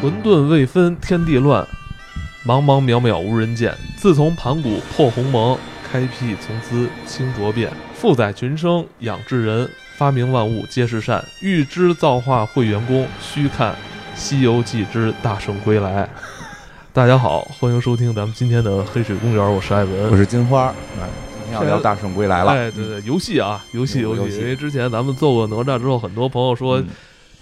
混沌未分天地乱，茫茫渺渺无人见。自从盘古破鸿蒙，开辟从兹清浊变。负载群生养至人，发明万物皆是善。欲知造化会元功，须看《西游记之大圣归来》。大家好，欢迎收听咱们今天的黑水公园，我是艾文，我是金花。哎，今天要聊《大圣归来》了。哎，对对，游戏啊，游戏游戏，因为之前咱们做过哪吒之后，很多朋友说。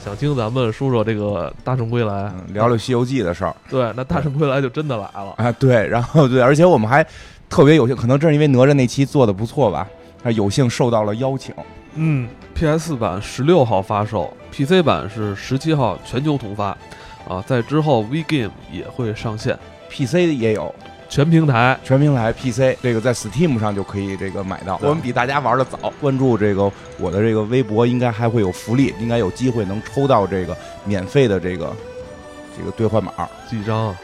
想听咱们说说这个《大圣归来》，聊聊《西游记》的事儿。对，那《大圣归来》就真的来了啊！对，然后对，而且我们还特别有幸，可能正是因为哪吒那期做的不错吧，还有幸受到了邀请。嗯，PS 版十六号发售，PC 版是十七号全球同发。啊，在之后 VGame 也会上线，PC 也有。全平台，全平台 PC，这个在 Steam 上就可以这个买到。我们比大家玩的早，关注这个我的这个微博，应该还会有福利，应该有机会能抽到这个免费的这个这个兑换码。几张？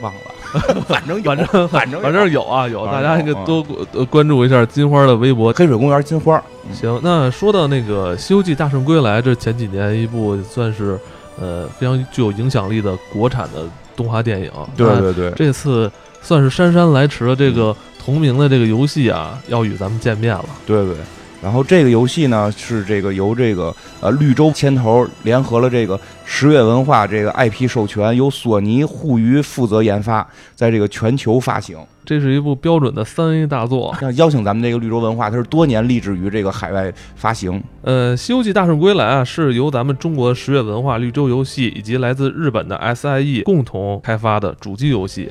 忘了，反正反正反正反正有啊有，大家应该多关注一下金花的微博，黑水公园金花。行，那说到那个《西游记大圣归来》，这前几年一部算是呃非常具有影响力的国产的动画电影。对对对，这次。算是姗姗来迟的这个同名的这个游戏啊，要与咱们见面了。对对，然后这个游戏呢是这个由这个呃绿洲牵头联合了这个十月文化这个 IP 授权，由索尼互娱负责研发，在这个全球发行。这是一部标准的三 A 大作。那邀请咱们这个绿洲文化，它是多年立志于这个海外发行。呃，《西游记大圣归来》啊，是由咱们中国十月文化、绿洲游戏以及来自日本的 SIE 共同开发的主机游戏。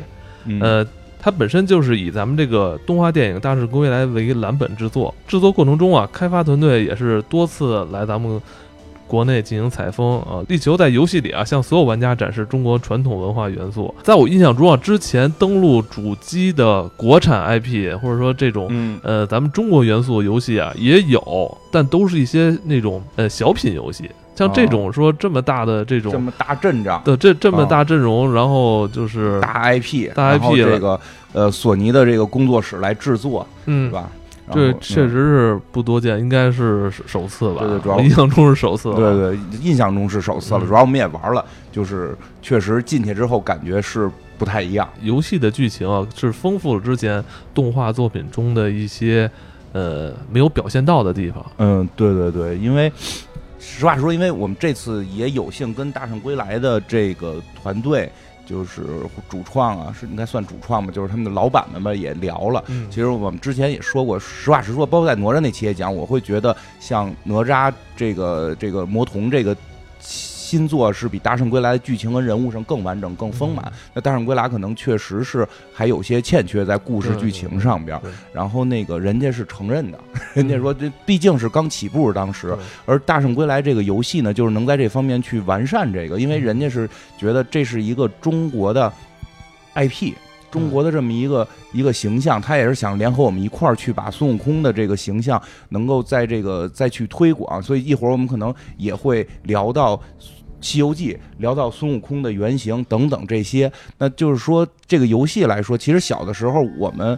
呃，它本身就是以咱们这个动画电影《大圣归来》为蓝本制作，制作过程中啊，开发团队也是多次来咱们国内进行采风啊，力求在游戏里啊向所有玩家展示中国传统文化元素。在我印象中啊，之前登陆主机的国产 IP 或者说这种呃咱们中国元素游戏啊也有，但都是一些那种呃小品游戏。像这种说这么大的这种这么大阵仗的这这么大阵容，然后就是大 IP 大 IP 这个呃索尼的这个工作室来制作，嗯，是吧？这确实是不多见，应该是首次吧？对对，主要印象中是首次。对对，印象中是首次了。主要我们也玩了，就是确实进去之后感觉是不太一样。游戏的剧情啊，是丰富了之前动画作品中的一些呃没有表现到的地方。嗯，对对对，因为。实话实说，因为我们这次也有幸跟《大圣归来》的这个团队，就是主创啊，是应该算主创吧，就是他们的老板们吧，也聊了。其实我们之前也说过，实话实说，包括在哪吒那期也讲，我会觉得像哪吒这个这个魔童这个。新作是比《大圣归来》的剧情和人物上更完整、更丰满。那《大圣归来》可能确实是还有些欠缺在故事剧情上边。然后那个人家是承认的，人家说这毕竟是刚起步当时。而《大圣归来》这个游戏呢，就是能在这方面去完善这个，因为人家是觉得这是一个中国的 IP，中国的这么一个一个形象，他也是想联合我们一块儿去把孙悟空的这个形象能够在这个再去推广。所以一会儿我们可能也会聊到。《西游记》聊到孙悟空的原型等等这些，那就是说这个游戏来说，其实小的时候我们，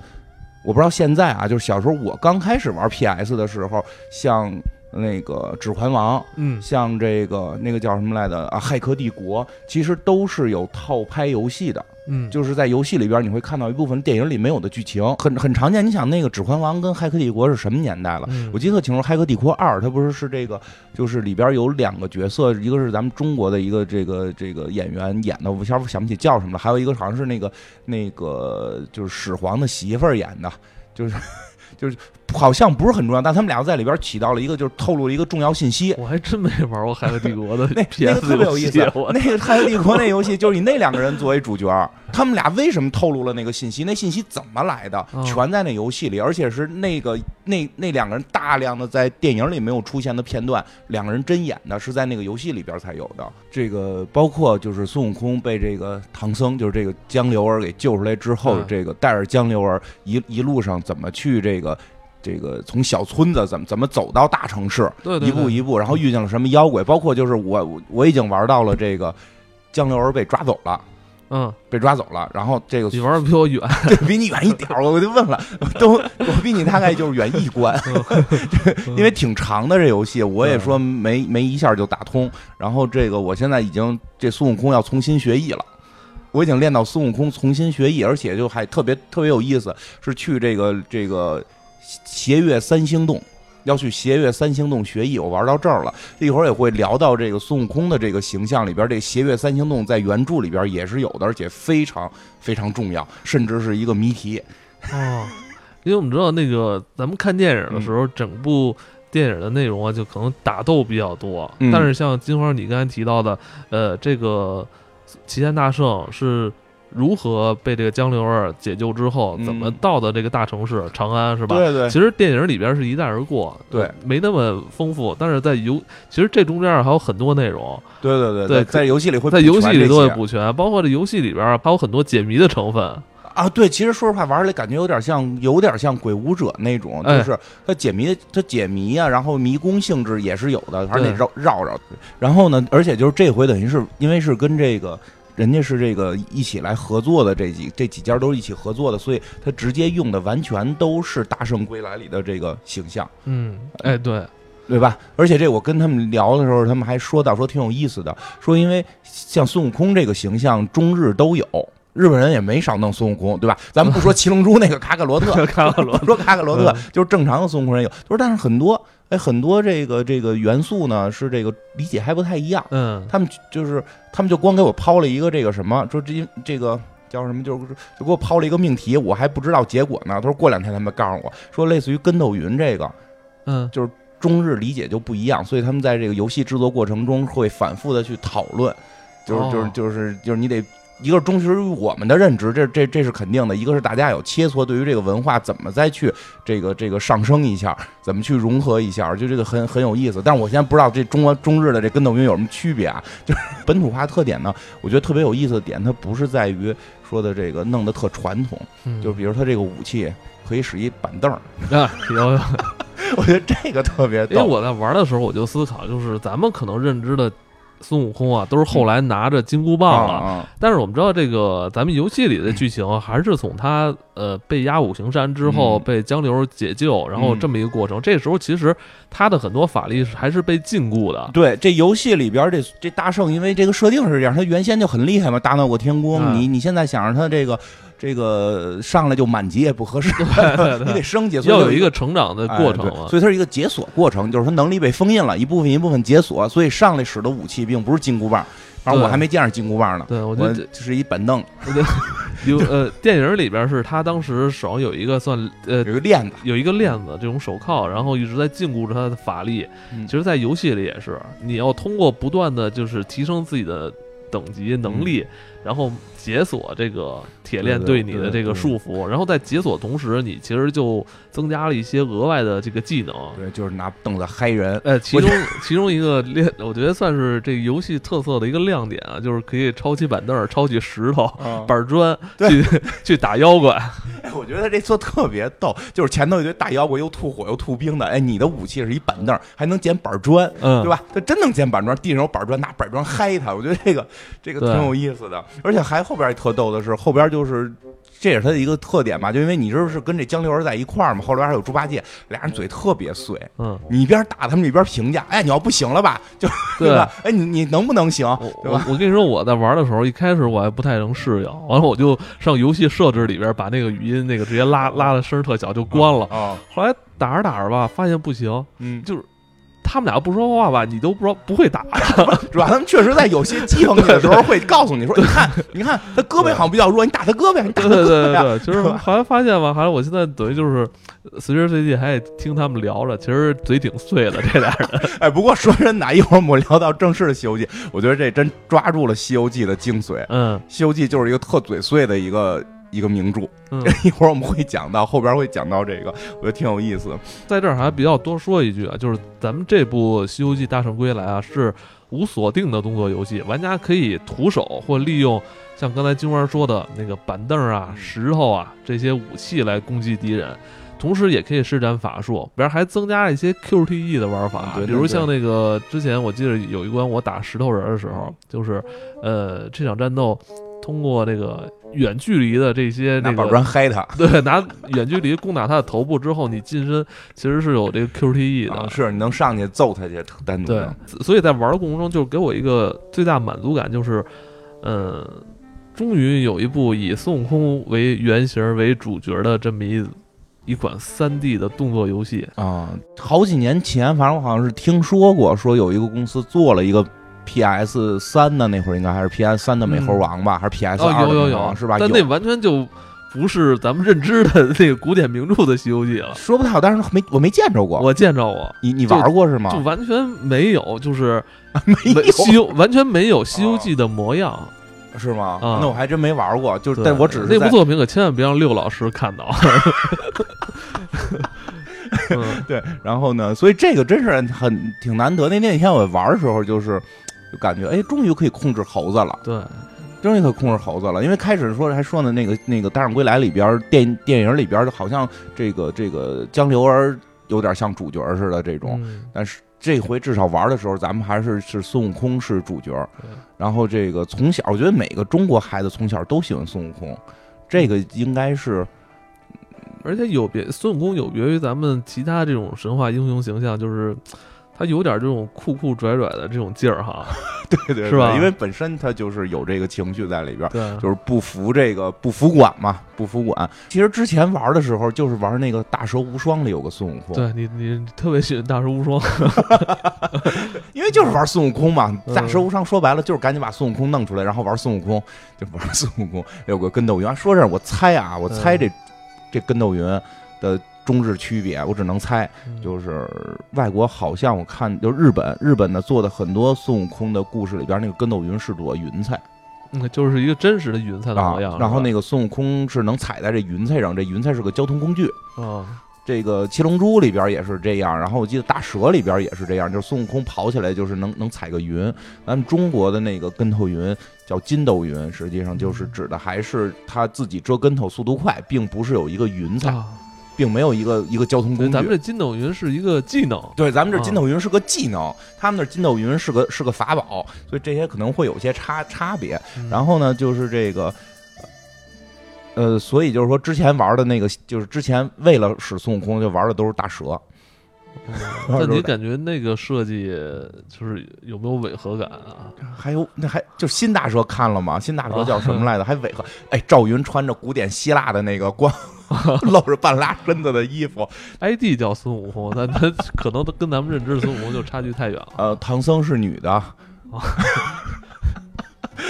我不知道现在啊，就是小时候我刚开始玩 PS 的时候，像那个《指环王》，嗯，像这个那个叫什么来的啊，《骇客帝国》，其实都是有套拍游戏的。嗯，就是在游戏里边你会看到一部分电影里没有的剧情，很很常见。你想那个《指环王》跟《骇客帝国》是什么年代了？我记得特清楚，《骇客帝国二》它不是是这个，就是里边有两个角色，一个是咱们中国的一个这个这个演员演的，我一下想不起叫什么了，还有一个好像是那个那个就是始皇的媳妇儿演的，就是就是。好像不是很重要，但他们俩在里边起到了一个，就是透露了一个重要信息。我还真没玩过《海客帝国》的 那那个特别有意思。那个《海客帝国》那游戏就是以那两个人作为主角，他们俩为什么透露了那个信息？那信息怎么来的？全在那游戏里，而且是那个那那两个人大量的在电影里没有出现的片段，两个人真演的，是在那个游戏里边才有的。这个包括就是孙悟空被这个唐僧，就是这个江流儿给救出来之后，这个带着江流儿一一路上怎么去这个。这个从小村子怎么怎么走到大城市，一步一步，然后遇见了什么妖怪，包括就是我我已经玩到了这个江流儿被抓走了，嗯，被抓走了。然后这个你玩的比我远，对比你远一点儿，我就问了，都我比你大概就是远一关，因为挺长的这游戏，我也说没没一下就打通。然后这个我现在已经这孙悟空要重新学艺了，我已经练到孙悟空重新学艺，而且就还特别特别有意思，是去这个这个斜月三星洞。要去斜月三星洞学艺，我玩到这儿了。一会儿也会聊到这个孙悟空的这个形象里边，这斜月三星洞在原著里边也是有的，而且非常非常重要，甚至是一个谜题。哦，因为我们知道那个咱们看电影的时候，整部电影的内容啊，就可能打斗比较多。但是像金花你刚才提到的，呃，这个齐天大圣是。如何被这个江流儿解救之后，怎么到的这个大城市长安是吧？对对。其实电影里边是一带而过，对，没那么丰富。但是在游，其实这中间还有很多内容。对对对对，在游戏里会在游戏里都会补全，包括这游戏里边还有很多解谜的成分啊。对，其实说实话，玩起来感觉有点像，有点像鬼武者那种，就是它解谜，它解谜啊，然后迷宫性质也是有的，反正得绕绕绕。然后呢，而且就是这回等于是因为是跟这个。人家是这个一起来合作的，这几这几家都是一起合作的，所以他直接用的完全都是《大圣归来》里的这个形象。嗯，哎，对，对吧？而且这我跟他们聊的时候，他们还说到说挺有意思的，说因为像孙悟空这个形象，中日都有，日本人也没少弄孙悟空，对吧？咱们不说 七龙珠那个卡卡罗特，卡卡罗说卡卡罗特就是正常的孙悟空人有，就是但是很多。哎，很多这个这个元素呢，是这个理解还不太一样。嗯，他们就是他们就光给我抛了一个这个什么，说这这个叫什么，就是就给我抛了一个命题，我还不知道结果呢。他说过两天他们告诉我说，类似于跟斗云这个，嗯，就是中日理解就不一样，所以他们在这个游戏制作过程中会反复的去讨论，就是就是就是就是你得。一个是忠实于我们的认知，这这这是肯定的；一个是大家有切磋，对于这个文化怎么再去这个这个上升一下，怎么去融合一下，就这个很很有意思。但是我现在不知道这中国中日的这跟斗云有什么区别啊？就是 本土化特点呢，我觉得特别有意思的点，它不是在于说的这个弄得特传统，就是比如它这个武器可以使一板凳啊，有有，我觉得这个特别。因为我在玩的时候，我就思考，就是咱们可能认知的。孙悟空啊，都是后来拿着金箍棒了。但是我们知道，这个咱们游戏里的剧情还是从他呃被压五行山之后，被江流解救，然后这么一个过程。这时候其实他的很多法力还是被禁锢的。对，这游戏里边这这大圣，因为这个设定是这样，他原先就很厉害嘛，大闹过天宫。你你现在想着他这个。这个上来就满级也不合适，你得升级，要有一个成长的过程，所以它是一个解锁过程，就是说能力被封印了一部分一部分解锁，所以上来使的武器并不是金箍棒，反正我还没见着金箍棒呢。对，我觉得就是一板凳。有呃，电影里边是他当时手上有一个算呃有一个链子，有一个链子这种手铐，然后一直在禁锢着他的法力。其实，在游戏里也是，你要通过不断的就是提升自己的等级能力。然后解锁这个铁链对你的这个束缚，然后在解锁同时，你其实就增加了一些额外的这个技能。对，就是拿凳子嗨人。呃，其中其中一个亮，我觉得算是这个游戏特色的一个亮点啊，就是可以抄起板凳、抄起石头、板砖去 去打妖怪。哎，我觉得这做特别逗，就是前头一堆大妖怪又吐火又吐冰的，哎，你的武器是一板凳，还能捡板砖，对吧？他真能捡板砖，地上有板砖，拿板砖嗨他。我觉得这个这个挺有意思的。而且还后边特逗的是，后边就是这也是他的一个特点吧，就因为你这是跟这江流儿在一块儿嘛，后边还有猪八戒，俩人嘴特别碎，嗯，你一边打他们一边评价，哎，你要不行了吧，就对吧？哎，你你能不能行？对吧？我跟你说，我在玩的时候，一开始我还不太能适应，完了我就上游戏设置里边把那个语音那个直接拉拉的声特小就关了，啊，后来打着打着吧，发现不行，嗯，就是。他们俩不说话吧，你都不知道不会打。主要他们确实在有些激疼你的时候会告诉你说：“ 你看，你看他胳膊好像比较弱，你打他胳膊，你打他对对对，就是后来发现吧，好像我现在等于就是随时随地还得听他们聊着，其实嘴挺碎的这俩人。哎，不过说真的，一会儿我们聊到正式的《西游记》，我觉得这真抓住了《西游记》的精髓。嗯，《西游记》就是一个特嘴碎的一个。一个名著，嗯，一会儿我们会讲到，后边会讲到这个，我觉得挺有意思。在这儿还比较多说一句啊，就是咱们这部《西游记大圣归来》啊，是无锁定的动作游戏，玩家可以徒手或利用像刚才金花说的那个板凳啊、石头啊这些武器来攻击敌人，同时也可以施展法术，边还增加了一些 QTE 的玩法，比如像那个之前我记得有一关我打石头人的时候，就是呃这场战斗。通过这个远距离的这些拿板砖嗨他，对，拿远距离攻打他的头部之后，你近身其实是有这个 QTE 的，是你能上去揍他去单独。对，所以在玩的过程中，就给我一个最大满足感，就是，嗯，终于有一部以孙悟空为原型为主角的这么一。一款三 D 的动作游戏啊，好几年前，反正我好像是听说过，说有一个公司做了一个 PS 三的，那会儿应该还是 PS 三的美猴王吧，还是 PS 二的有有有是吧？但那完全就不是咱们认知的那个古典名著的《西游记》了。说不太好，但是没我没见着过，我见着过。你你玩过是吗？就完全没有，就是没有西游，完全没有《西游记》的模样。是吗？那我还真没玩过，就是，但我只是那部作品可千万别让六老师看到。对，然后呢？所以这个真是很挺难得。那那天我玩的时候，就是就感觉，哎，终于可以控制猴子了。对，终于可以控制猴子了。因为开始说还说呢，那个那个《大圣归来》里边电电影里边好像这个这个江流儿有点像主角似的这种，但是。这回至少玩的时候，咱们还是是孙悟空是主角。然后这个从小，我觉得每个中国孩子从小都喜欢孙悟空，这个应该是，而且有别孙悟空有别于咱们其他这种神话英雄形象，就是。他有点这种酷酷拽拽的这种劲儿哈，对对，是吧？因为本身他就是有这个情绪在里边，对，就是不服这个不服管嘛，不服管。其实之前玩的时候，就是玩那个大蛇无双里有个孙悟空，对你你特别喜欢大蛇无双，因为就是玩孙悟空嘛。大蛇无双说白了就是赶紧把孙悟空弄出来，然后玩孙悟空，就玩孙悟空。有个跟斗云，说这我猜啊，我猜这这跟斗云的。中日区别，我只能猜，就是外国好像我看，就日本，日本的做的很多孙悟空的故事里边，那个跟斗云是朵云彩，嗯，就是一个真实的云彩的模样。然后那个孙悟空是能踩在这云彩上，这云彩是个交通工具。啊，这个七龙珠里边也是这样，然后我记得大蛇里边也是这样，就是孙悟空跑起来就是能能踩个云。咱们中国的那个跟头云叫筋斗云，实际上就是指的还是他自己折跟头速度快，并不是有一个云彩。并没有一个一个交通工具。咱们这筋斗云是一个技能，对，咱们这筋斗云是个技能，他们那筋斗云是个是个法宝，所以这些可能会有些差差别。然后呢，就是这个，呃，所以就是说，之前玩的那个，就是之前为了使孙悟空，就玩的都是大蛇。那你感觉那个设计就是有没有违和感啊？还有那还就新大蛇看了吗？新大蛇叫什么来着？还违和？哎，赵云穿着古典希腊的那个光，露着半拉身子的衣服，ID 叫孙悟空，但他可能跟咱们认知的孙悟空就差距太远了。呃，唐僧是女的。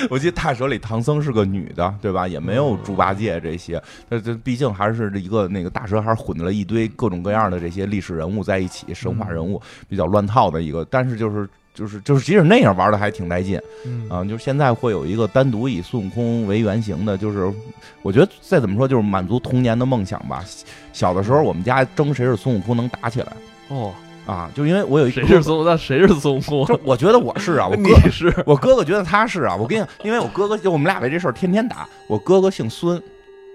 我记得大蛇里唐僧是个女的，对吧？也没有猪八戒这些，那这毕竟还是一个那个大蛇，还是混了一堆各种各样的这些历史人物在一起，神话人物比较乱套的一个。但是就是就是就是，即使那样玩的还挺带劲，啊，就是现在会有一个单独以孙悟空为原型的，就是我觉得再怎么说就是满足童年的梦想吧。小的时候我们家争谁是孙悟空能打起来哦。啊，就因为我有一谁是孙悟那谁是孙悟空？我觉得我是啊，我哥是我哥哥觉得他是啊。我跟你，因为我哥哥就我们俩为这事儿天天打。我哥哥姓孙，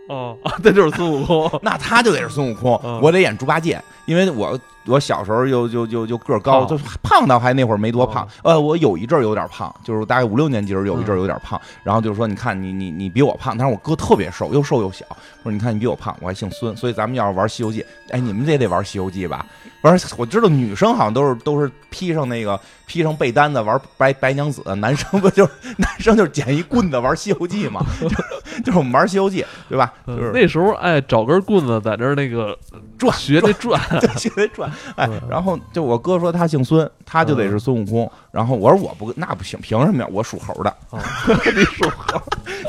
哦，那就是孙悟空，那他就得是孙悟空，我得演猪八戒，因为我。我小时候又就就就个儿高，就胖到还那会儿没多胖。呃，我有一阵儿有点胖，就是大概五六年级时候有一阵儿有点胖。然后就是说，你看你你你比我胖，但是我哥特别瘦，又瘦又小。说你看你比我胖，我还姓孙，所以咱们要是玩《西游记》，哎，你们也得玩《西游记》吧？玩我知道女生好像都是都是披上那个披上被单子玩白白娘子，男生不就是男生就是捡一棍子玩《西游记》嘛？就是我们玩《西游记》，对吧？就是那时候哎，找根棍子在这那个转学那转，学那转。哎，然后就我哥说他姓孙，他就得是孙悟空。然后我说我不那不行，凭什么呀？我属猴的，你属猴，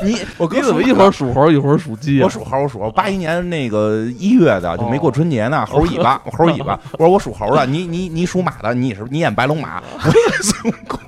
你 我哥怎么一会儿属猴一会儿属鸡？我属猴，我属猴。八一年那个一月的就没过春节呢，猴尾巴，猴尾巴。我说我属猴的，你你你属马的，你是你演白龙马，我演孙悟空。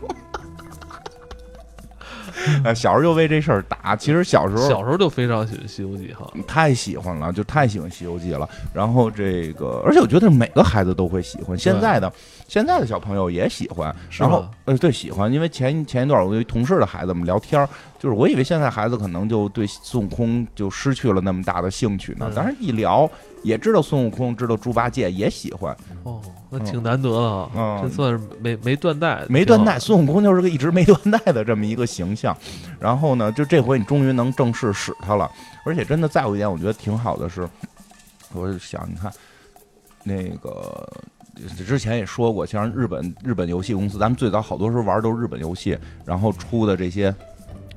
呃，小时候就为这事儿打。其实小时候小时候就非常喜欢《西游记》哈，太喜欢了，就太喜欢《西游记》了。然后这个，而且我觉得每个孩子都会喜欢。现在的现在的小朋友也喜欢。然后呃，对，喜欢。因为前前一段我跟同事的孩子们聊天就是我以为现在孩子可能就对孙悟空就失去了那么大的兴趣呢。当然一聊也知道孙悟空，知道猪八戒也喜欢。哦，那挺难得的，嗯，这算是没没断代，没断代。孙悟空就是个一直没断代的这么一个形象。然后呢，就这回你终于能正式使他了，而且真的再有一点，我觉得挺好的是，我想你看那个。之前也说过，像日本日本游戏公司，咱们最早好多时候玩都是日本游戏，然后出的这些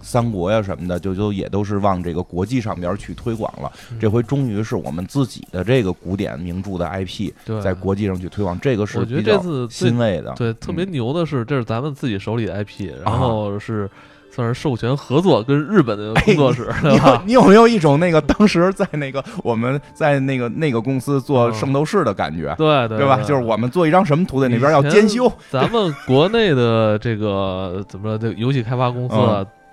三国呀什么的，就就也都是往这个国际上边去推广了。这回终于是我们自己的这个古典名著的 IP 在国际上去推广，这个是我觉得这次欣慰的。对，特别牛的是，这是咱们自己手里的 IP，然后是。算是授权合作跟日本的工作室，你有你有没有一种那个当时在那个我们在那个那个公司做圣斗士的感觉？对对对吧？就是我们做一张什么图在那边要兼修。咱们国内的这个怎么说？这游戏开发公司，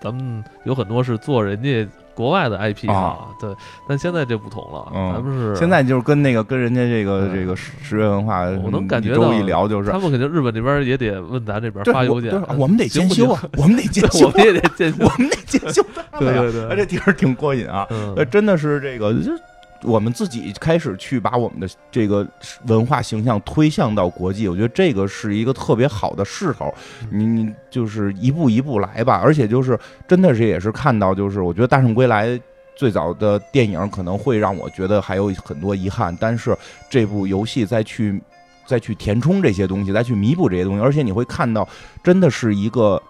咱们有很多是做人家。国外的 IP 啊，对，但现在这不同了，咱们是现在就是跟那个跟人家这个这个十月文化，我能感觉到一聊就是他们肯定日本这边也得问咱这边发邮件，我们得兼修啊，我们得 兼修，我们也得兼修，我们得兼修，对对对，这地儿挺过瘾啊，真的是这个就。我们自己开始去把我们的这个文化形象推向到国际，我觉得这个是一个特别好的势头。你你就是一步一步来吧，而且就是真的是也是看到，就是我觉得《大圣归来》最早的电影可能会让我觉得还有很多遗憾，但是这部游戏再去再去填充这些东西，再去弥补这些东西，而且你会看到，真的是一个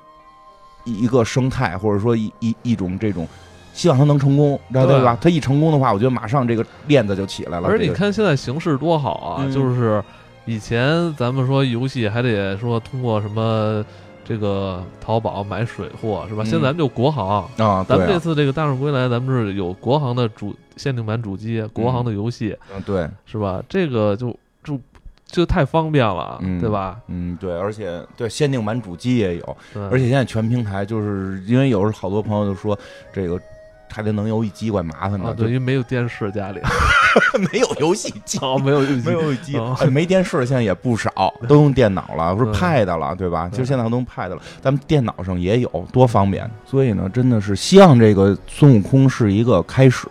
一个生态，或者说一一一种这种。希望他能成功，知道对吧？他一成功的话，我觉得马上这个链子就起来了。而且你看现在形势多好啊！就是以前咱们说游戏还得说通过什么这个淘宝买水货是吧？现在咱们就国行啊，咱们这次这个大圣归来，咱们是有国行的主限定版主机，国行的游戏，嗯，对，是吧？这个就就就太方便了，对吧？嗯，对，而且对限定版主机也有，而且现在全平台，就是因为有时候好多朋友就说这个。还得能游戏机怪麻烦的，对，因为没有电视家里，没有游戏机，没有没有游戏机，没电视现在也不少，都用电脑了，不是 Pad 了，对吧？其实现在都用 Pad 了，咱们电脑上也有，多方便。所以呢，真的是希望这个孙悟空是一个开始，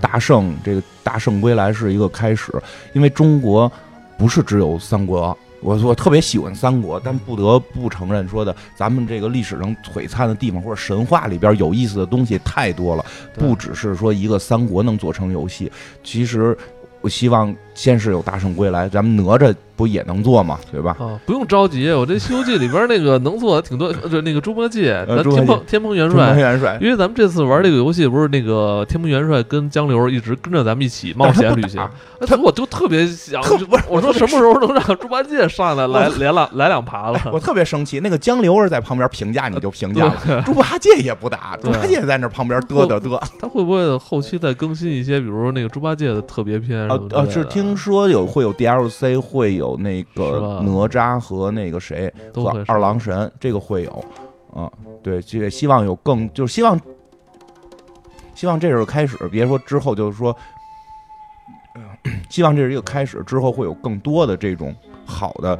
大圣这个大圣归来是一个开始，因为中国不是只有三国。我我特别喜欢三国，但不得不承认说的，咱们这个历史上璀璨的地方或者神话里边有意思的东西太多了，不只是说一个三国能做成游戏，其实我希望先是有大圣归来，咱们哪吒。不也能做吗？对吧？啊，不用着急，我这《西游记》里边那个能做的挺多，就那个猪八戒，咱天蓬天蓬元帅，元帅。因为咱们这次玩这个游戏，不是那个天蓬元帅跟江流一直跟着咱们一起冒险旅行。他我就特别想，我说什么时候能让猪八戒上来来来两来两耙子？我特别生气，那个江流是在旁边评价，你就评价了。猪八戒也不打，猪八戒在那旁边嘚嘚嘚。他会不会后期再更新一些，比如说那个猪八戒的特别篇？啊啊，是听说有会有 DLC，会有那个。哪吒和那个谁和二郎神，这个会有，嗯，对，这希望有更，就是希望，希望这是开始，别说之后就是说，希望这是一个开始，之后会有更多的这种好的。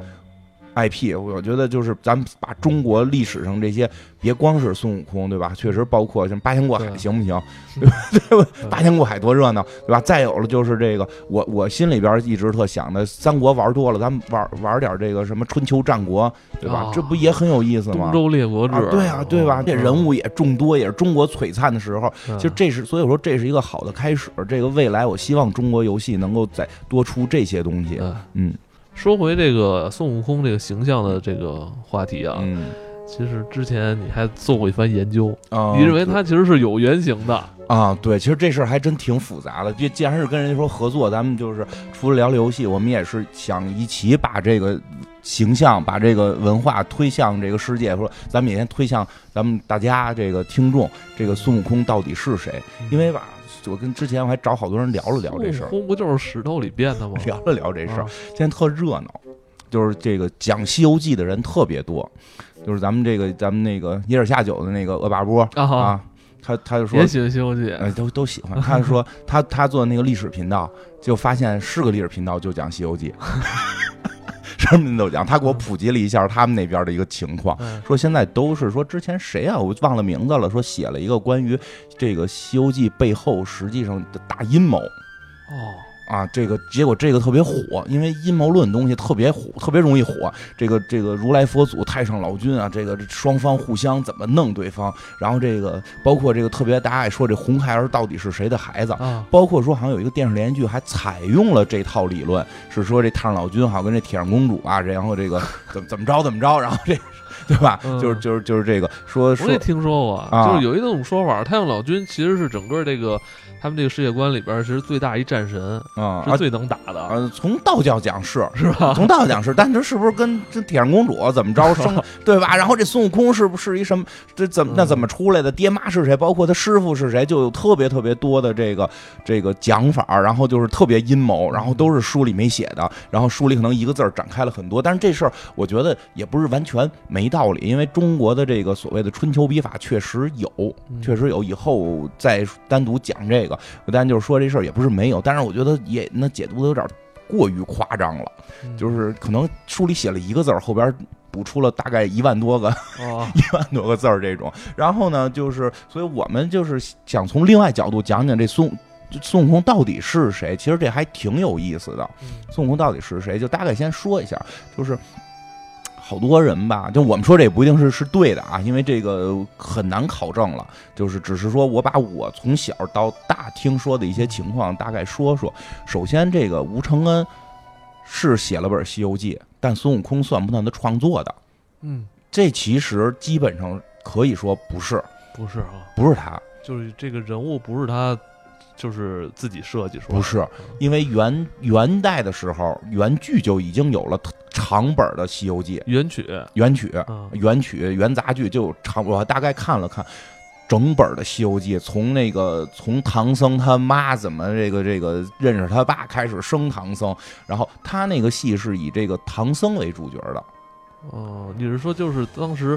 IP，我觉得就是咱们把中国历史上这些，别光是孙悟空，对吧？确实包括像八仙过海，行不行？对吧？八仙过海多热闹，对吧？再有了就是这个，我我心里边一直特想的，三国玩多了，咱们玩玩点这个什么春秋战国，对吧？这不也很有意思吗？东周列国志，对啊，对吧？这人物也众多，也是中国璀璨的时候。其实这是，所以说这是一个好的开始。这个未来，我希望中国游戏能够再多出这些东西。嗯。说回这个孙悟空这个形象的这个话题啊，其实之前你还做过一番研究啊，你认为他其实是有原型的啊？对，其实这事儿还真挺复杂的。既既然是跟人家说合作，咱们就是除了聊聊游戏，我们也是想一起把这个形象、把这个文化推向这个世界，说咱们也先推向咱们大家这个听众，这个孙悟空到底是谁？因为吧。我跟之前我还找好多人聊了聊这事儿，不就是石头里变的吗？聊了聊这事儿，现在特热闹，就是这个讲《西游记》的人特别多，就是咱们这个咱们那个野尔下酒的那个恶霸波啊，他他就说也喜欢《西游记》，哎，都都喜欢。他就说他他做那个历史频道，就发现是个历史频道，就讲《西游记》，人都讲，他给我普及了一下他们那边的一个情况，说现在都是说之前谁啊，我忘了名字了，说写了一个关于这个《西游记》背后实际上的大阴谋。哦。啊，这个结果这个特别火，因为阴谋论东西特别火，特别容易火。这个这个如来佛祖、太上老君啊，这个双方互相怎么弄对方，然后这个包括这个特别大家爱说这红孩儿到底是谁的孩子，包括说好像有一个电视连续剧还采用了这套理论，是说这太上老君好像跟这铁扇公主啊，然后这个 怎么怎么着怎么着，然后这对吧？就是就是就是这个说，我也听说过，就是有一种说法，太上老君其实是整个这个。他们这个世界观里边其实最大一战神啊，是最能打的。呃，从道教讲是是吧？从道教讲是，但这是不是跟这铁扇公主怎么着生 对吧？然后这孙悟空是不是一什么？这怎么那怎么出来的？爹妈是谁？包括他师傅是谁？就有特别特别多的这个这个讲法，然后就是特别阴谋，然后都是书里没写的，然后书里可能一个字展开了很多。但是这事儿我觉得也不是完全没道理，因为中国的这个所谓的春秋笔法确实有，确实有。以后再单独讲这个。不但就是说这事儿也不是没有，但是我觉得也那解读的有点过于夸张了，就是可能书里写了一个字儿，后边补出了大概一万多个，一万多个字儿这种。然后呢，就是所以我们就是想从另外角度讲讲这孙孙悟空到底是谁，其实这还挺有意思的。孙悟空到底是谁？就大概先说一下，就是。好多人吧，就我们说这也不一定是是对的啊，因为这个很难考证了。就是只是说我把我从小到大听说的一些情况大概说说。首先，这个吴承恩是写了本《西游记》，但孙悟空算不算他创作的？嗯，这其实基本上可以说不是，不是啊，不是他，就是这个人物不是他。就是自己设计出来不是，因为元元代的时候，原剧就已经有了长本的《西游记》原曲，原曲，原曲，原杂剧就有长。我大概看了看整本的《西游记》，从那个从唐僧他妈怎么这个这个认识他爸开始生唐僧，然后他那个戏是以这个唐僧为主角的。哦，你是说就是当时？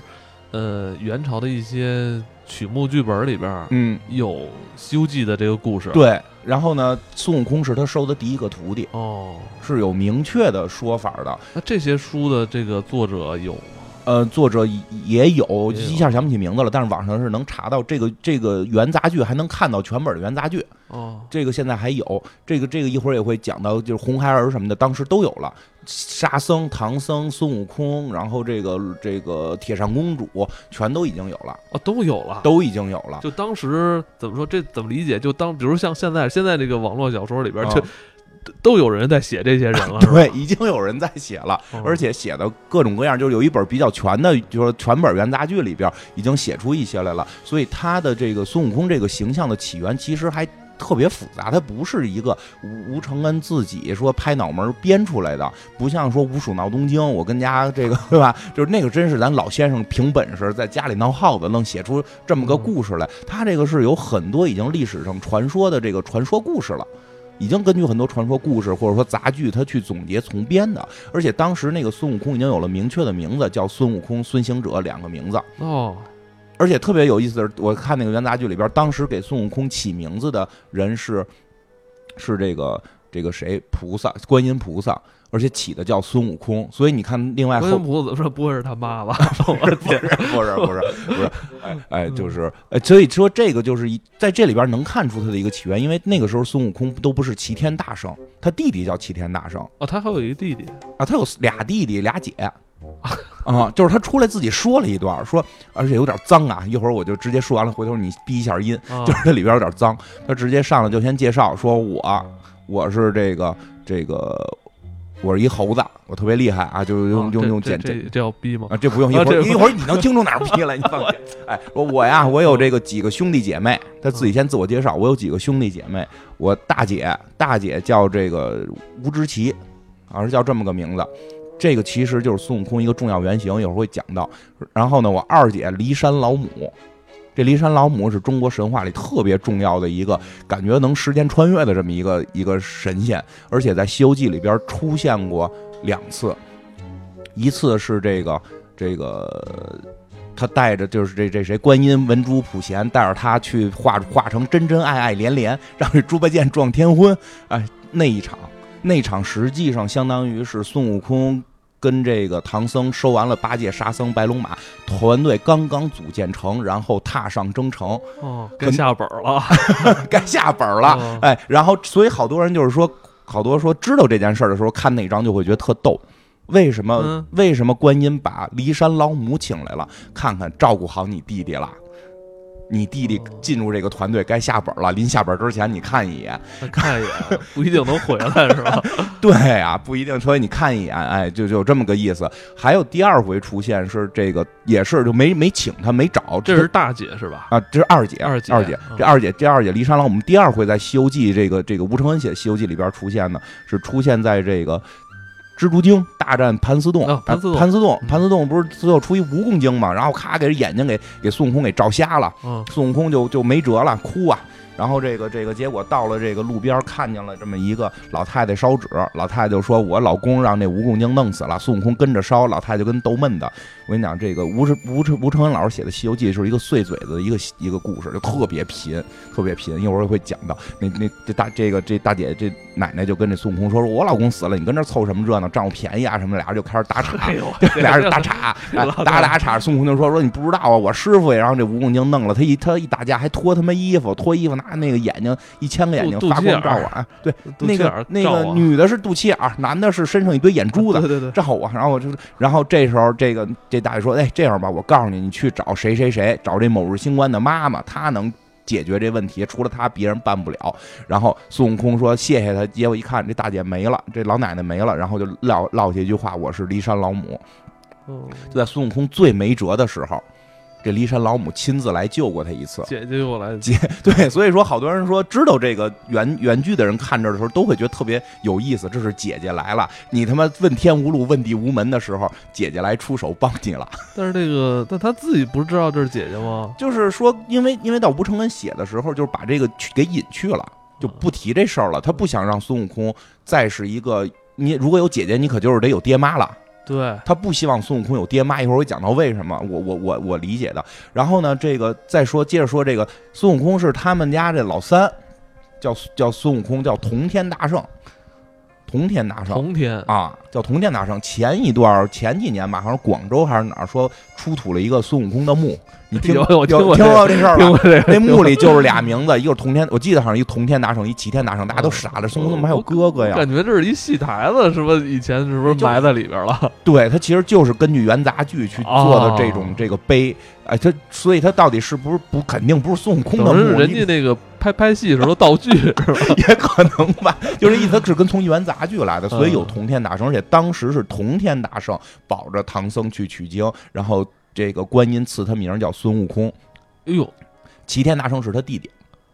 呃，元朝的一些曲目剧本里边，嗯，有《西游记》的这个故事。对，然后呢，孙悟空是他收的第一个徒弟。哦，是有明确的说法的。那这些书的这个作者有吗？呃，作者也有，一下想不起名字了，但是网上是能查到这个这个元杂剧，还能看到全本的元杂剧。哦，这个现在还有，这个这个一会儿也会讲到，就是红孩儿什么的，当时都有了。沙僧、唐僧、孙悟空，然后这个这个铁扇公主，全都已经有了。哦，都有了，都已经有了。就当时怎么说？这怎么理解？就当比如像现在现在这个网络小说里边就。都有人在写这些人了，对，已经有人在写了，而且写的各种各样，就是有一本比较全的，就是全本元杂剧里边已经写出一些来了。所以他的这个孙悟空这个形象的起源其实还特别复杂，它不是一个吴吴承恩自己说拍脑门编出来的，不像说吴蜀闹东京，我跟家这个 对吧？就是那个真是咱老先生凭本事在家里闹耗子，能写出这么个故事来。他这个是有很多已经历史上传说的这个传说故事了。已经根据很多传说故事或者说杂剧，他去总结重编的，而且当时那个孙悟空已经有了明确的名字，叫孙悟空、孙行者两个名字哦。而且特别有意思的是，我看那个元杂剧里边，当时给孙悟空起名字的人是是这个这个谁菩萨，观音菩萨。而且起的叫孙悟空，所以你看，另外观音菩萨说不会是他妈吧？不是不是不是不是不是，哎哎，就是哎，所以说这个就是一在这里边能看出他的一个起源，因为那个时候孙悟空都不是齐天大圣，他弟弟叫齐天大圣哦，他还有一个弟弟啊，他有俩弟弟俩姐 啊，就是他出来自己说了一段，说而且有点脏啊，一会儿我就直接说完了，回头你逼一下音，就是这里边有点脏，他直接上来就先介绍说，我我是这个这个。我是一猴子，我特别厉害啊！就用用用简这这要逼吗？啊，这不用 一会儿一会儿你能听出哪儿逼来？你放心。哎，我我呀，我有这个几个兄弟姐妹，他自己先自我介绍。我有几个兄弟姐妹，我大姐大姐叫这个吴知奇，好像是叫这么个名字。这个其实就是孙悟空一个重要原型，一会儿会讲到。然后呢，我二姐骊山老母。这骊山老母是中国神话里特别重要的一个，感觉能时间穿越的这么一个一个神仙，而且在《西游记》里边出现过两次，一次是这个这个他带着就是这这谁观音文殊普贤带着他去化化成真真爱爱连连，让这猪八戒撞天婚，哎，那一场那场实际上相当于是孙悟空。跟这个唐僧收完了八戒、沙僧、白龙马，团队刚刚组建成，然后踏上征程。哦，该下本了，该下本了。哎，然后所以好多人就是说，好多说知道这件事儿的时候，看那章就会觉得特逗。为什么？为什么观音把骊山老母请来了？看看照顾好你弟弟了。你弟弟进入这个团队该下本了，临下本之前你看一眼，看一眼不一定能回来是吧？对啊，不一定，所以你看一眼，哎，就就这么个意思。还有第二回出现是这个，也是就没没请他，没找，这是大姐是吧？啊，这是二姐，二姐，二姐，这二姐，这二姐骊山老母第二回在《西游记》这个这个吴承恩写的《西游记》里边出现的，是出现在这个。蜘蛛精大战盘丝洞，盘丝洞，盘丝洞，盘丝洞不是最后出一蜈蚣精嘛？然后咔给眼睛给给孙悟空给照瞎了，孙悟空就就没辙了，哭啊。然后这个这个结果到了这个路边，看见了这么一个老太太烧纸，老太太就说：“我老公让那蜈蚣精弄死了。”孙悟空跟着烧，老太太就跟逗闷的。我跟你讲，这个吴承吴承吴承恩老师写的《西游记》是一个碎嘴子的一个一个故事，就特别贫，特别贫。一会儿会讲到那那这大这个这大姐这奶奶就跟这孙悟空说：“说我老公死了，你跟这凑什么热闹，占我便宜啊什么？”俩人就开始打岔，俩人打岔，打打岔。孙悟空就说：“说你不知道啊，我师傅。”然后这蜈蚣精弄了他一他一打架还脱他妈衣服，脱衣服拿那个眼睛一千个眼睛发光照我啊！对，那个那个女的是肚脐眼，男的是身上一堆眼珠子，对对对，照我。然后我就然后这时候这个。这大爷说：“哎，这样吧，我告诉你，你去找谁谁谁，找这某日星官的妈妈，她能解决这问题，除了她，别人办不了。”然后孙悟空说：“谢谢他。”结果一看，这大姐没了，这老奶奶没了，然后就撂撂下一句话：“我是骊山老母。”就在孙悟空最没辙的时候。这骊山老母亲自来救过他一次，姐姐又来接，对，所以说好多人说知道这个原原剧的人看这的时候都会觉得特别有意思，这是姐姐来了，你他妈问天无路问地无门的时候，姐姐来出手帮你了。但是这个，但他自己不是知道这是姐姐吗？就是说，因为因为到吴承恩写的时候，就是把这个给隐去了，就不提这事儿了，他不想让孙悟空再是一个你如果有姐姐，你可就是得有爹妈了。对。他不希望孙悟空有爹妈，一会儿我讲到为什么，我我我我理解的。然后呢，这个再说接着说这个孙悟空是他们家这老三，叫叫孙悟空，叫同天大圣，同天大圣，同天。啊，叫同天大圣。前一段前几年吧，好像广州还是哪儿说出土了一个孙悟空的墓。你听有听过这事儿吗？那墓里就是俩名字，一个是同天，我记得好像一个同天大圣，一齐天大圣，大家都傻了。孙悟空怎么还有哥哥呀？感觉这是一戏台子，是不是？以前是不是埋在里边了？对他其实就是根据元杂剧去做的这种这个碑。哎，他所以他到底是不是不肯定不是孙悟空的墓？人家那个拍拍戏时候道具是吧？也可能吧。就是意思是跟从元杂剧来的，所以有同天大圣，而且当时是同天大圣保着唐僧去取经，然后这个观音赐他名叫孙悟空。哎呦，齐天大圣是他弟弟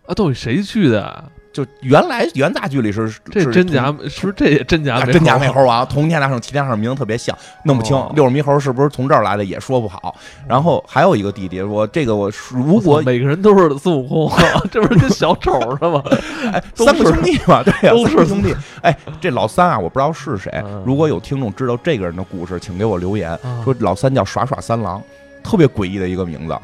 啊！到底谁去的？就原来原大剧里是这真假？是不是这也真假？真假美猴王，同天大圣、齐天大圣名字特别像，弄不清。六耳猕猴是不是从这儿来的也说不好。然后还有一个弟弟，我这个我如果每个人都是孙悟空，这不是跟小丑似的吗？哎，三个兄弟嘛，对呀，都是兄弟。哎，这老三啊，我不知道是谁。如果有听众知道这个人的故事，请给我留言，说老三叫耍耍三郎，特别诡异的一个名字。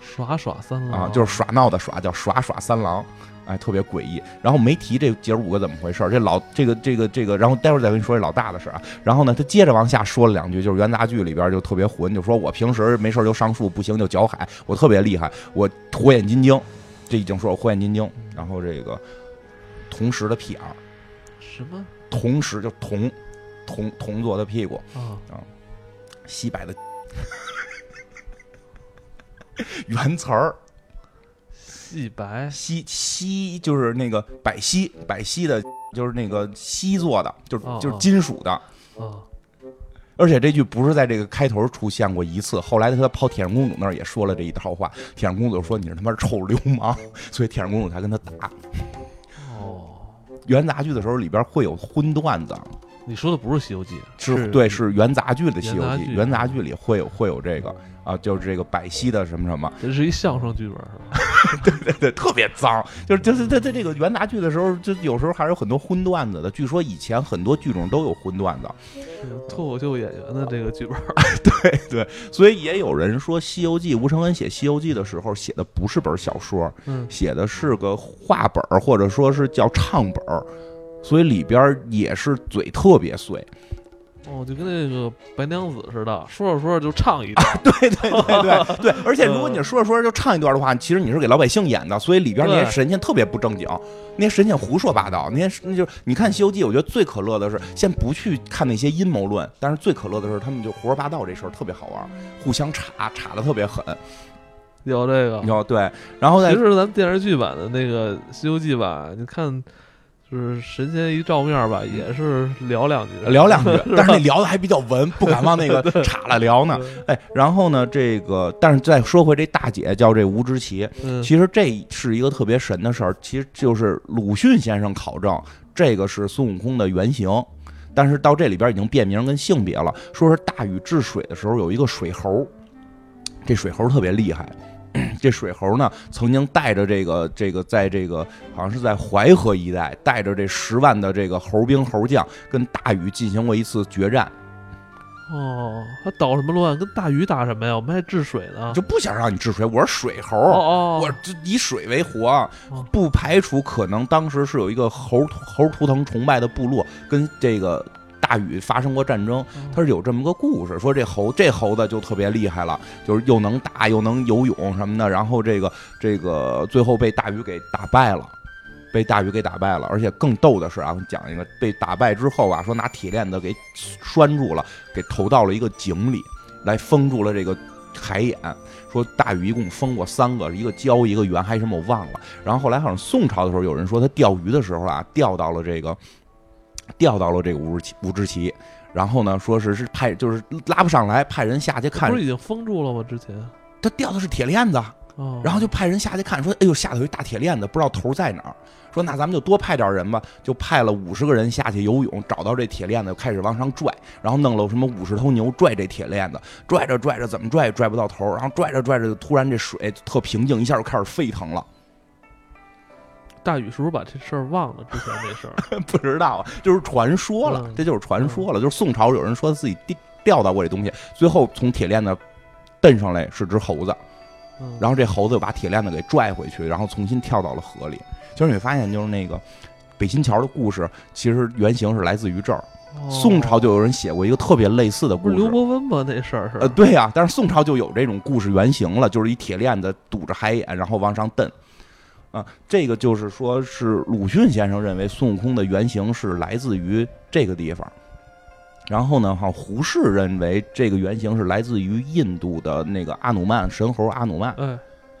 耍耍三郎啊，就是耍闹的耍，叫耍耍三郎，哎，特别诡异。然后没提这姐儿五个怎么回事，这老这个这个这个，然后待会儿再跟你说这老大的事啊。然后呢，他接着往下说了两句，就是元杂剧里边就特别混，就说我平时没事就上树，不行就搅海，我特别厉害，我火眼金睛，这已经说我火眼金睛。然后这个同时的屁眼儿，什么同时就同同同座的屁股啊啊，西柏的。原词儿，细白锡锡就是那个百锡，百锡的，就是那个锡做的，就是就是金属的哦。而且这句不是在这个开头出现过一次，后来他跑铁扇公主那儿也说了这一套话。铁扇公主说你是他妈臭流氓，所以铁扇公主才跟他打。哦，元杂剧的时候里边会有荤段子。你说的不是《西游记》，是对，是元杂剧的《西游记》。元杂剧里会有会有这个。啊，就是这个百戏的什么什么，这是一相声剧本是吧？对对对，特别脏。就是就是他他这个元杂剧的时候，就有时候还是有很多荤段子的。据说以前很多剧种都有荤段子。脱口秀演员的这个剧本，对对。所以也有人说，《西游记》吴承恩写《西游记》的时候写的不是本小说，写的是个话本或者说是叫唱本所以里边也是嘴特别碎。哦，就跟那个白娘子似的，说着说着就唱一段。对对对对对，而且如果你说着说着就唱一段的话，其实你是给老百姓演的，所以里边那些神仙特别不正经，那些神仙胡说八道。那些那就你看《西游记》，我觉得最可乐的是，先不去看那些阴谋论，但是最可乐的是他们就胡说八道这事儿特别好玩，互相查查的特别狠。有这个有对，然后其实咱们电视剧版的那个《西游记》吧，你看。就是神仙一照面吧，也是聊两句，聊两句，但是那聊的还比较文，不敢往那个 岔了聊呢。哎，然后呢，这个，但是再说回这大姐叫这吴知奇，其实这是一个特别神的事儿，其实就是鲁迅先生考证，这个是孙悟空的原型，但是到这里边已经变名跟性别了，说是大禹治水的时候有一个水猴，这水猴特别厉害。这水猴呢，曾经带着这个这个，在这个好像是在淮河一带，带着这十万的这个猴兵猴将，跟大禹进行过一次决战。哦，他捣什么乱？跟大禹打什么呀？我们还治水呢，就不想让你治水。我是水猴，我这以水为活，不排除可能当时是有一个猴猴图腾崇拜的部落，跟这个。大禹发生过战争，他是有这么个故事，说这猴这猴子就特别厉害了，就是又能打又能游泳什么的，然后这个这个最后被大禹给打败了，被大禹给打败了，而且更逗的是啊，讲一个被打败之后啊，说拿铁链子给拴住了，给投到了一个井里，来封住了这个海眼。说大禹一共封过三个，一个礁一个圆还是什么我忘了。然后后来好像宋朝的时候，有人说他钓鱼的时候啊，钓到了这个。调到了这个吴志奇，吴志奇，然后呢，说是是派，就是拉不上来，派人下去看。不是已经封住了吗？之前他吊的是铁链子，然后就派人下去看，说：“哎呦，下头有一大铁链子，不知道头在哪儿。”说：“那咱们就多派点人吧。”就派了五十个人下去游泳，找到这铁链子，开始往上拽，然后弄了什么五十头牛拽这铁链子，拽着拽着怎么拽也拽不到头，然后拽着拽着就突然这水特平静，一下就开始沸腾了。大禹是不是把这事儿忘了？之前这事儿 不知道，就是传说了，这就是传说了。就是宋朝有人说自己钓到过这东西，最后从铁链子蹬上来是只猴子，然后这猴子又把铁链子给拽回去，然后重新跳到了河里。其实你发现，就是那个北新桥的故事，其实原型是来自于这儿。宋朝就有人写过一个特别类似的故事，刘伯温吧？那事儿是？呃，对呀，但是宋朝就有这种故事原型了，就是一铁链子堵着海眼，然后往上蹬。啊，这个就是说，是鲁迅先生认为孙悟空的原型是来自于这个地方，然后呢，哈，胡适认为这个原型是来自于印度的那个阿努曼神猴阿努曼。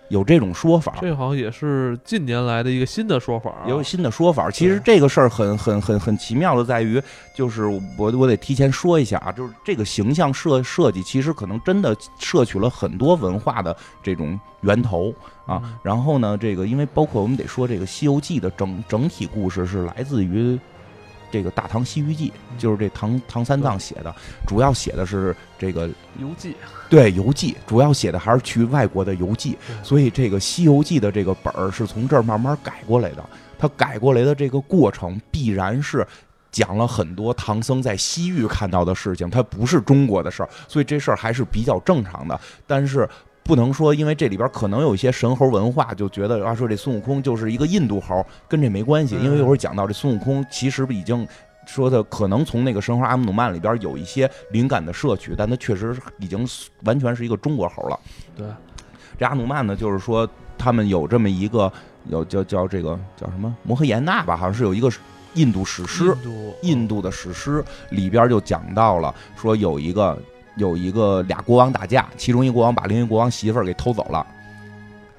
有这种说法，这好像也是近年来的一个新的说法。有新的说法，其实这个事儿很很很很奇妙的在于，就是我我得提前说一下啊，就是这个形象设设计，其实可能真的摄取了很多文化的这种源头啊。然后呢，这个因为包括我们得说，这个《西游记》的整整体故事是来自于。这个《大唐西域记》就是这唐唐三藏写的，主要写的是这个游记。对，游记主要写的还是去外国的游记，所以这个《西游记》的这个本儿是从这儿慢慢改过来的。他改过来的这个过程，必然是讲了很多唐僧在西域看到的事情，它不是中国的事儿，所以这事儿还是比较正常的。但是。不能说，因为这里边可能有一些神猴文化，就觉得啊，说这孙悟空就是一个印度猴，跟这没关系。因为一会儿讲到这孙悟空，其实已经说的可能从那个神猴阿姆努曼里边有一些灵感的摄取，但他确实已经完全是一个中国猴了。对，这阿努曼呢，就是说他们有这么一个，有叫叫这个叫什么摩诃延那吧，好像是有一个印度史诗，印度的史诗里边就讲到了，说有一个。有一个俩国王打架，其中一国王把另一国王媳妇儿给偷走了。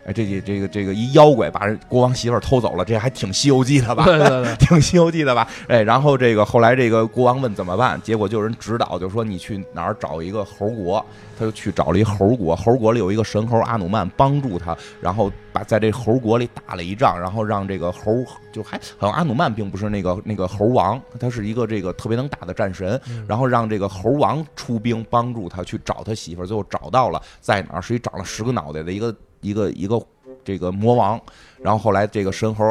哎，这这个这个一妖怪把人国王媳妇儿偷走了，这还挺《西游记》的吧？对对对，挺《西游记》的吧？哎，然后这个后来这个国王问怎么办，结果就有人指导，就说你去哪儿找一个猴国。他就去找了一猴国，猴国里有一个神猴阿努曼帮助他，然后把在这猴国里打了一仗，然后让这个猴就还好像阿努曼并不是那个那个猴王，他是一个这个特别能打的战神，然后让这个猴王出兵帮助他去找他媳妇儿，最后找到了在哪儿，是一长了十个脑袋的一个一个一个这个魔王，然后后来这个神猴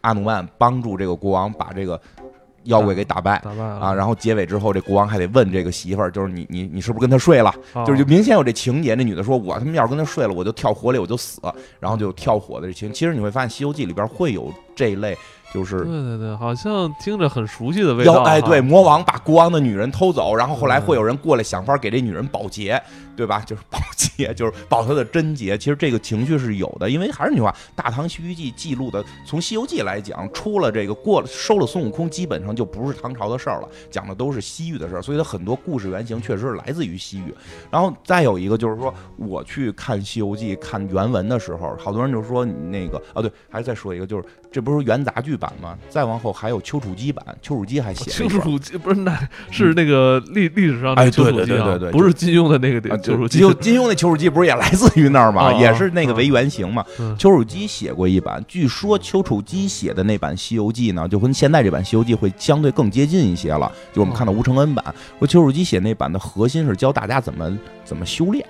阿努曼帮助这个国王把这个。妖怪给打败啊！然后结尾之后，这国王还得问这个媳妇儿，就是你你你是不是跟他睡了？就是就明显有这情节。那女的说：“我他妈要是跟他睡了，我就跳火里，我就死。”然后就跳火的这情。其实你会发现，《西游记》里边会有这类就是对对对，好像听着很熟悉的味道。哎，对，魔王把国王的女人偷走，然后后来会有人过来想法给这女人保洁，对吧？就是保洁，就是保她的贞洁。其实这个情绪是有的，因为还是那句话，《大唐西域记》记录的，从《西游记》来讲，出了这个过了收了孙悟空，基本上就不是唐朝的事儿了，讲的都是西域的事儿，所以它很多故事原型确实是来自于西域。然后再有一个就是说，我去看《西游记》看原文的时候，好多人就说那个啊，对，还是再说一个，就是这不是元杂剧。版吗，再往后还有丘处机版，丘处机还写丘处机不是那是那个历历史上哎，对对对对对，不是金庸的那个丘处机，金庸那丘处机不是也来自于那儿吗？也是那个为原型嘛。丘处机写过一版，据说丘处机写的那版《西游记》呢，就跟现在这版《西游记》会相对更接近一些了。就我们看到吴承恩版，说丘处机写那版的核心是教大家怎么怎么修炼。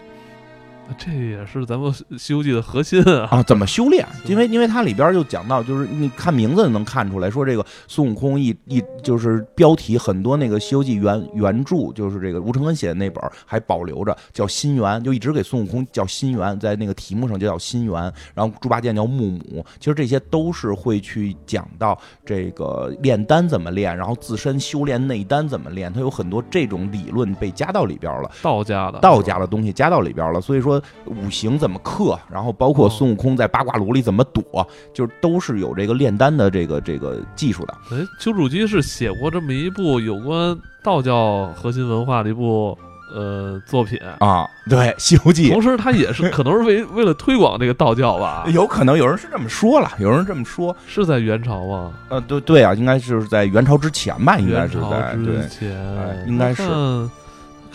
这也是咱们《西游记》的核心啊！啊，怎么修炼？因为因为它里边就讲到，就是你看名字能看出来，说这个孙悟空一一就是标题很多那个《西游记》原原著，就是这个吴承恩写的那本还保留着，叫心猿，就一直给孙悟空叫心猿，在那个题目上就叫心猿，然后猪八戒叫木母，其实这些都是会去讲到这个炼丹怎么炼，然后自身修炼内丹怎么炼，它有很多这种理论被加到里边了，道家的道家的东西加到里边了，所以说。五行怎么克，然后包括孙悟空在八卦炉里怎么躲，就是都是有这个炼丹的这个这个技术的。哎，丘处机是写过这么一部有关道教核心文化的一部呃作品啊，对，《西游记》。同时，他也是可能是为 为了推广这个道教吧？有可能有人是这么说了，有人这么说，是在元朝吗？呃，对对啊，应该就是在元朝之前吧？应该是在之前，应该是。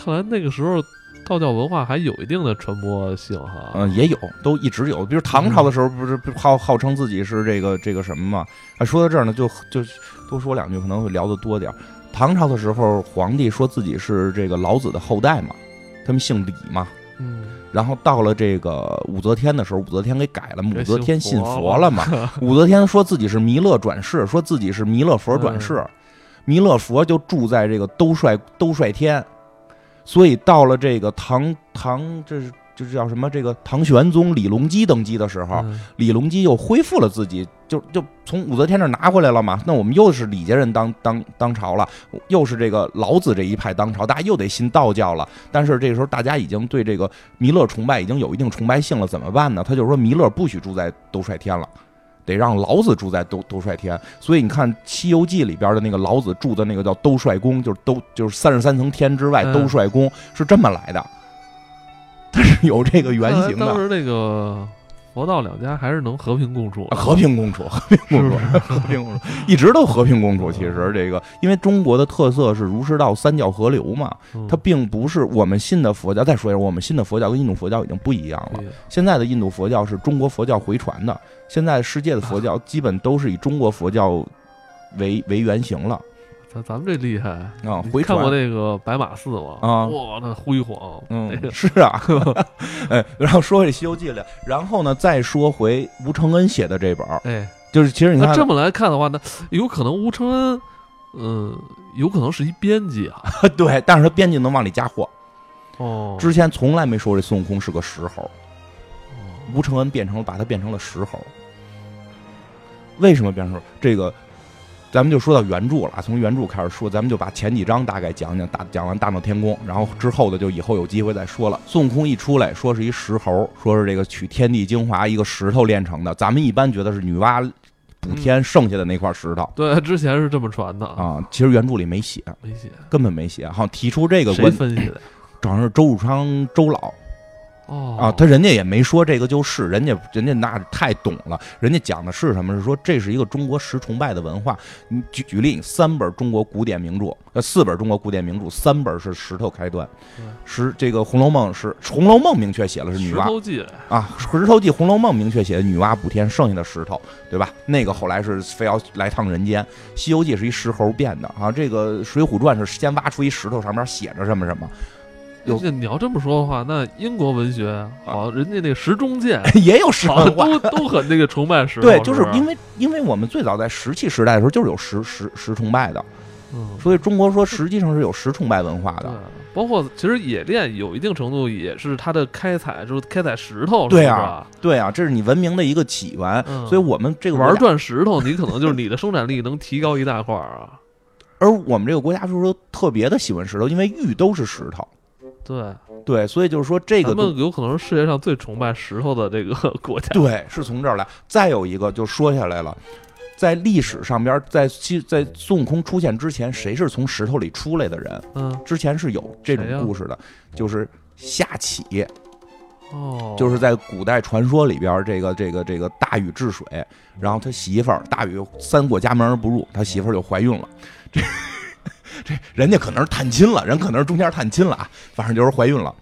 看来那个时候。道教文化还有一定的传播性哈，嗯，也有，都一直有。比如唐朝的时候，不是号号称自己是这个这个什么嘛？啊，说到这儿呢，就就多说两句，可能会聊得多点唐朝的时候，皇帝说自己是这个老子的后代嘛，他们姓李嘛，嗯。然后到了这个武则天的时候，武则天给改了，武则天信佛了嘛。武则天说自己是弥勒转世，说自己是弥勒佛转世，弥勒佛就住在这个兜率兜率天。所以到了这个唐唐，这是就是叫什么？这个唐玄宗李隆基登基的时候，李隆基又恢复了自己，就就从武则天那拿回来了嘛。那我们又是李家人当当当朝了，又是这个老子这一派当朝，大家又得信道教了。但是这个时候大家已经对这个弥勒崇拜已经有一定崇拜性了，怎么办呢？他就说弥勒不许住在兜率天了。得让老子住在兜兜率天，所以你看《西游记》里边的那个老子住的那个叫兜率宫，就是兜就是三十三层天之外兜率宫是这么来的，它是有这个原型的。当时那个佛道两家还是能和平共处，和平共处，和平共处，和平共处，一直都和平共处。其实这个，因为中国的特色是儒释道三教合流嘛，它并不是我们信的佛教。再说一下，我们信的佛教跟印度佛教已经不一样了。现在的印度佛教是中国佛教回传的。现在世界的佛教基本都是以中国佛教为为原型了。咱咱们这厉害啊！回看过那个白马寺吗？啊，哇，那辉煌！嗯，是啊。哎，然后说回《西游记》了，然后呢，再说回吴承恩写的这本哎，就是其实你看这么来看的话，那有可能吴承恩，嗯，有可能是一编辑啊。对，但是他编辑能往里加货。哦，之前从来没说这孙悟空是个石猴。吴承恩变成了，把他变成了石猴。为什么变成这个？咱们就说到原著了，从原著开始说，咱们就把前几章大概讲讲，大讲完大闹天宫，然后之后的就以后有机会再说了。孙悟空一出来，说是一石猴，说是这个取天地精华一个石头炼成的。咱们一般觉得是女娲补天剩下的那块石头。对，之前是这么传的啊。其实原著里没写，没写，根本没写。好像提出这个，谁分析的？正好是周汝昌周老。哦啊，他人家也没说这个就是，人家人家那太懂了，人家讲的是什么？是说这是一个中国石崇拜的文化。你举举例，三本中国古典名著，呃，四本中国古典名著，三本是石头开端。石这个《红楼梦》是《红楼梦》明确写了是女娲。头记啊，《石头记》《红楼梦》明确写的女娲补天剩下的石头，对吧？那个后来是非要来趟人间，《西游记》是一石猴变的啊。这个《水浒传》是先挖出一石头，上面写着什么什么。有你要这么说的话，那英国文学好，人家那个石中剑也有石文化，都 都很那个崇拜石。对，就是是因为因为我们最早在石器时代的时候，就是有石石石崇拜的，嗯，所以中国说实际上是有石崇拜文化的。包括其实冶炼有一定程度也是它的开采，就是开采石头，对啊，对啊，这是你文明的一个起源。所以我们这个玩转石头，你可能就是你的生产力能提高一大块啊。而我们这个国家就是说特别的喜欢石头，因为玉都是石头。对对，所以就是说这个他们有可能是世界上最崇拜石头的这个 国家。对，是从这儿来。再有一个就说下来了。在历史上边，在西在孙悟空出现之前，谁是从石头里出来的人？嗯，之前是有这种故事的，就是夏启。哦，就是在古代传说里边，这个这个这个大禹治水，然后他媳妇儿大禹三过家门而不入，他媳妇儿就怀孕了。这这人家可能是探亲了，人可能是中间探亲了啊，反正就是怀孕了。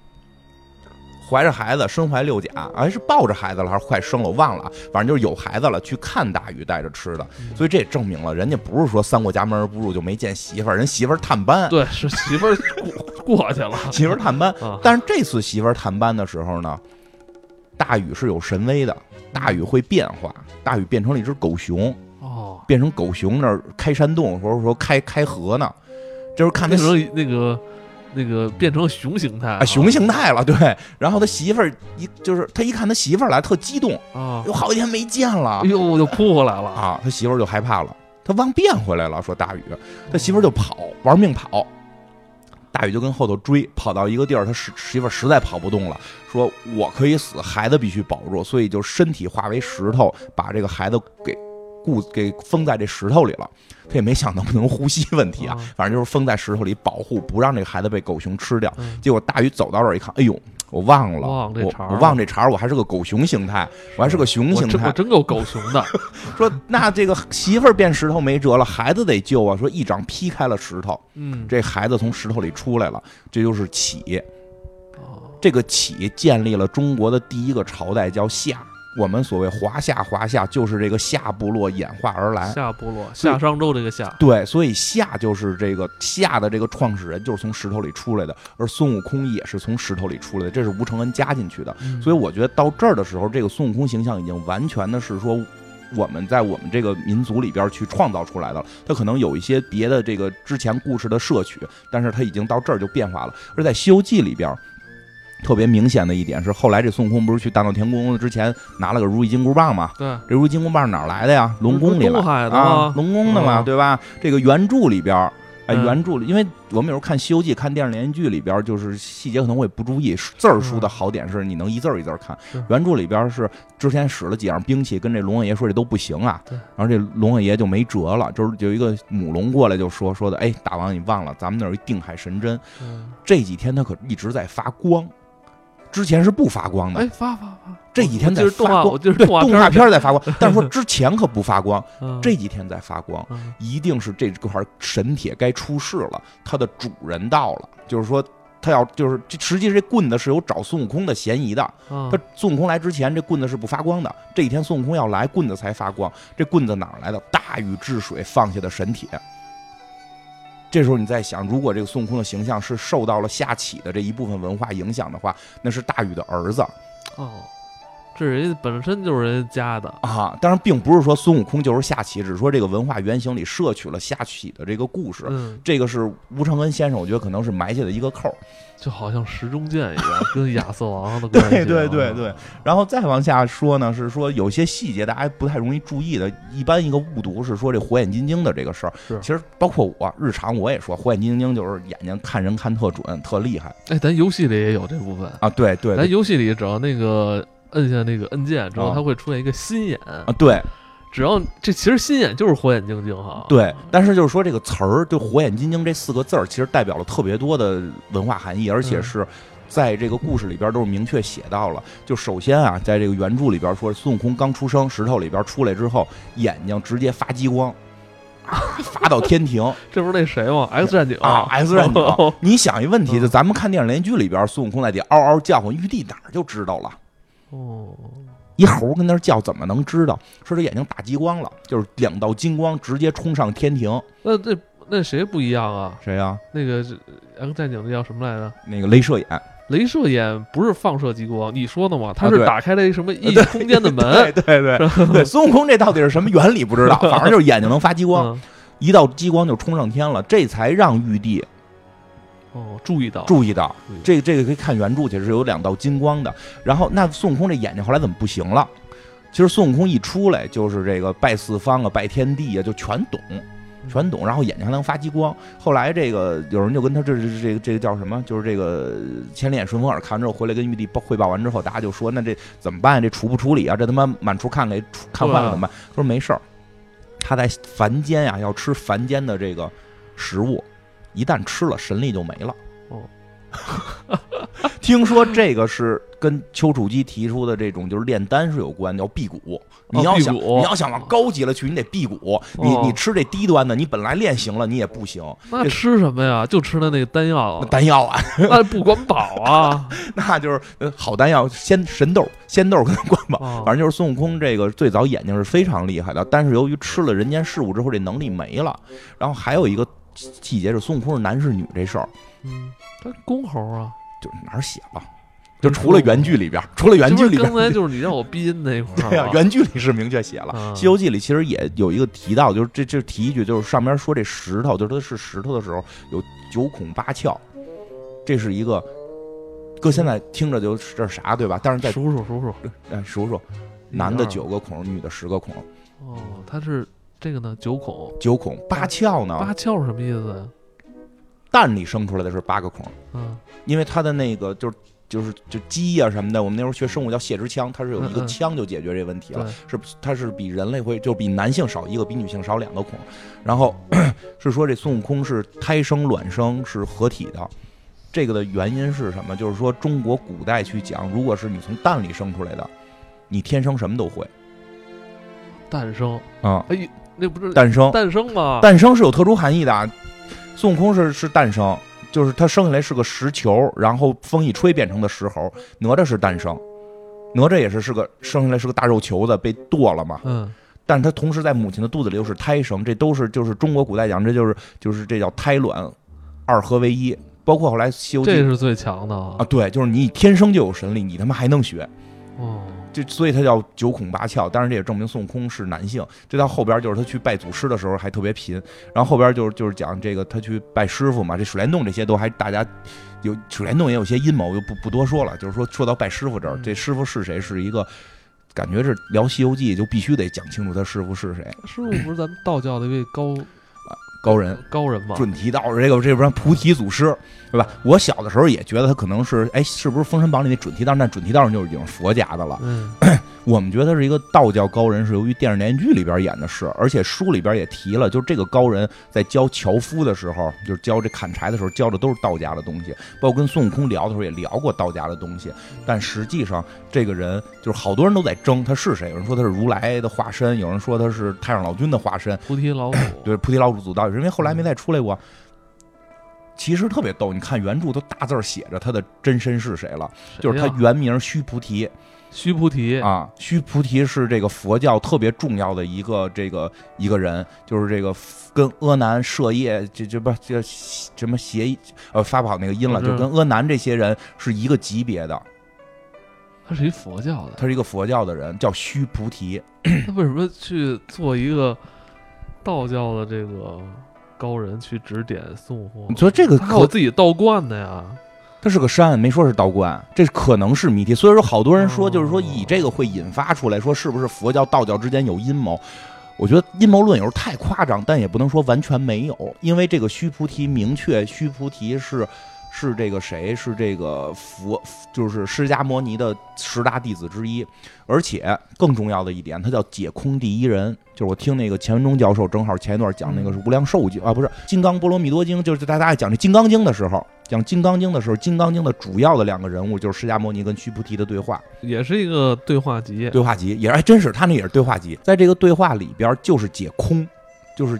怀着孩子，身怀六甲，哎，是抱着孩子了还是快生了？我忘了，反正就是有孩子了，去看大禹带着吃的，所以这也证明了人家不是说三过家门而不入就没见媳妇儿，人媳妇儿探班，对，是媳妇儿过过去了，媳妇儿探班。但是这次媳妇儿探班的时候呢，大禹是有神威的，大禹会变化，大禹变成了一只狗熊，哦，变成狗熊那儿开山洞，或者说开开河呢，就是看那时候那个。那个变成熊形态啊，熊形态了，对。然后他媳妇儿一就是他一看他媳妇儿来，特激动啊，有好几天没见了，哎呦，我就扑回来了啊。他媳妇儿就害怕了，他忘变回来了，说大禹，他媳妇儿就跑，玩命跑。大禹就跟后头追，跑到一个地儿，他媳媳妇儿实在跑不动了，说我可以死，孩子必须保住，所以就身体化为石头，把这个孩子给。固给封在这石头里了，他也没想能不能呼吸问题啊，反正就是封在石头里保护，不让这个孩子被狗熊吃掉。结果大禹走到这儿一看，哎呦，我忘了，我我忘这茬，我还是个狗熊形态，我还是个熊形态，我真够狗熊的。说那这个媳妇儿变石头没辙了，孩子得救啊。说一掌劈开了石头，嗯，这孩子从石头里出来了，这就是启。这个启建立了中国的第一个朝代，叫夏。我们所谓华夏，华夏就是这个夏部落演化而来。夏部落，夏商周这个夏。对，所以夏就是这个夏的这个创始人，就是从石头里出来的。而孙悟空也是从石头里出来的，这是吴承恩加进去的。所以我觉得到这儿的时候，这个孙悟空形象已经完全的是说我们在我们这个民族里边去创造出来的。他可能有一些别的这个之前故事的摄取，但是他已经到这儿就变化了。而在《西游记》里边。特别明显的一点是，后来这孙悟空不是去大闹天宫之前拿了个如意金箍棒吗？对，这如意金箍棒哪来的呀？龙宫里来啊，龙宫的嘛，对吧？这个原著里边，哎，原著里，因为我们有时候看《西游记》、看电视连续剧里边，就是细节可能会不注意，字儿书的好点是你能一字儿一字儿看。原著里边是之前使了几样兵器，跟这龙王爷说这都不行啊，然后这龙王爷就没辙了，就是有一个母龙过来就说说的，哎，大王你忘了，咱们那儿有定海神针，这几天它可一直在发光。之前是不发光的，哎，发发发！这几天在发光，就是，动画片在发光。但是说之前可不发光，这几天在发光，一定是这块神铁该出世了，它的主人到了。就是说，他要就是这，实际这棍子是有找孙悟空的嫌疑的。他孙悟空来之前，这棍子是不发光的。这几天孙悟空要来，棍子才发光。这棍子哪来的？大禹治水放下的神铁。这时候你在想，如果这个孙悟空的形象是受到了夏启的这一部分文化影响的话，那是大禹的儿子。哦，这人家本身就是人家的啊。当然，并不是说孙悟空就是夏启，只是说这个文化原型里摄取了夏启的这个故事。嗯，这个是吴承恩先生，我觉得可能是埋下的一个扣。就好像时钟剑一样，跟亚瑟王的关系。对对对对，然后再往下说呢，是说有些细节大家不太容易注意的。一般一个误读是说这火眼金睛的这个事儿。是，其实包括我日常我也说火眼金睛就是眼睛看人看特准，特厉害。哎，咱游戏里也有这部分啊。对对，咱游戏里只要那个摁下那个按键之后，它会出现一个心眼啊。对。只要这其实心眼就是火眼金睛哈，对，但是就是说这个词儿，就火眼金睛这四个字儿，其实代表了特别多的文化含义，而且是在这个故事里边都是明确写到了。就首先啊，在这个原著里边说，孙悟空刚出生，石头里边出来之后，眼睛直接发激光，发到天庭，这不是那谁吗？X 战警啊，X 战警。你想一问题，就咱们看电视连续剧里边，孙悟空在底嗷嗷叫唤，玉帝哪儿就知道了？哦。一猴跟那儿叫，怎么能知道？说这眼睛打激光了，就是两道金光直接冲上天庭。那那那谁不一样啊？谁呀？那个 X 战警那叫什么来着？那个镭射眼。镭射眼不是放射激光，你说的嘛？他是打开了一什么异空间的门？对对对对。孙悟空这到底是什么原理？不知道，反正就是眼睛能发激光。一道激光就冲上天了，这才让玉帝哦注意到注意到这个这个可以看原著去是有两道金光的。然后那孙悟空这眼睛后来怎么不行了？其实孙悟空一出来就是这个拜四方啊，拜天地啊，就全懂。全懂，然后眼睛还能发激光。后来这个有人就跟他这这这个这个叫什么？就是这个千里眼顺风耳看完之后回来跟玉帝报汇报完之后，大家就说那这怎么办？这处不处理啊？这他妈满处看给看坏了怎么办？说没事儿，他在凡间呀要吃凡间的这个食物，一旦吃了神力就没了。哦。听说这个是跟丘处机提出的这种就是炼丹是有关，叫辟谷。你要想你要想往高级了去，你得辟谷。你你吃这低端的，你本来练行了，你也不行。那吃什么呀？就吃的那个丹药。丹药啊，那不管饱啊。那就是好丹药，仙神豆、仙豆可能管饱。反正就是孙悟空这个最早眼睛是非常厉害的，但是由于吃了人间事物之后，这能力没了。然后还有一个细节是孙悟空是男是女这事儿。嗯，他公猴啊，就哪儿写了？就除了原剧里边，除了原剧里边，刚才就是你让我逼音那块儿。对呀，原剧里是明确写了，《西游记》里其实也有一个提到，就是这这提一句，就是上面说这石头，就是它是石头的时候有九孔八窍，这是一个，搁现在听着就是这是啥对吧？但是在数数数数，哎数数，男的九个孔，女的十个孔。哦，他是这个呢，九孔，九孔八窍呢？八窍是什么意思？蛋里生出来的是八个孔，嗯，因为它的那个就是。就是就鸡呀什么的，我们那时候学生物叫泄殖腔，它是有一个腔就解决这问题了。是它是比人类会就比男性少一个，比女性少两个孔。然后 是说这孙悟空是胎生卵生是合体的，这个的原因是什么？就是说中国古代去讲，如果是你从蛋里生出来的，你天生什么都会。诞生啊？哎，那不是诞生？诞生吗？诞生是有特殊含义的。孙悟空是是诞生。就是他生下来是个石球，然后风一吹变成的石猴。哪吒是诞生，哪吒也是是个生下来是个大肉球子被剁了嘛。嗯，但是他同时在母亲的肚子里又是胎生，这都是就是中国古代讲，这就是就是这叫胎卵二合为一。包括后来《西游记》，这是最强的啊！对，就是你天生就有神力，你他妈还能学哦。就所以他叫九孔八窍，当然这也证明孙悟空是男性。这到后边就是他去拜祖师的时候还特别贫，然后后边就是就是讲这个他去拜师傅嘛，这水帘洞这些都还大家有水帘洞也有些阴谋，就不不多说了。就是说说到拜师傅这儿，这师傅是谁是一个感觉是聊《西游记》就必须得讲清楚他师傅是谁。师傅不是咱们道教的一位高高人高人嘛？准提道这个这边菩提祖师。对吧？我小的时候也觉得他可能是，哎，是不是《封神榜》里那准提道？那准提道就是已经佛家的了。嗯，我们觉得他是一个道教高人，是由于电视连续剧里边演的是，而且书里边也提了，就是这个高人在教樵夫的时候，就是教这砍柴的时候，教的都是道家的东西。包括跟孙悟空聊的时候也聊过道家的东西。但实际上，这个人就是好多人都在争他是谁。有人说他是如来的化身，有人说他是太上老君的化身。菩提老祖对，菩提老祖祖道，因为后来没再出来过。其实特别逗，你看原著都大字写着他的真身是谁了，就是他原名须菩提。须菩提啊，须菩提是这个佛教特别重要的一个这个一个人，就是这个跟阿难、舍业这这不这什么邪呃发不好那个音了，就跟阿难这些人是一个级别的。他是一佛教的，他是一个佛教的人，叫须菩提。他为什么去做一个道教的这个？高人去指点孙悟空，你说这个靠自己道观的呀？它是个山，没说是道观，这可能是谜题。所以说，好多人说，就是说以这个会引发出来说，是不是佛教、道教之间有阴谋？我觉得阴谋论有时候太夸张，但也不能说完全没有，因为这个须菩提明确，须菩提是。是这个谁？是这个佛，就是释迦摩尼的十大弟子之一，而且更重要的一点，他叫解空第一人。就是我听那个钱文忠教授正好前一段讲那个是无量寿经啊，不是金刚波罗蜜多经，就是大家讲这金刚经的时候，讲金刚经的时候，金刚经的主要的两个人物就是释迦摩尼跟须菩提的对话，也是一个对话集。对话集也还真是，他那也是对话集，在这个对话里边就是解空，就是。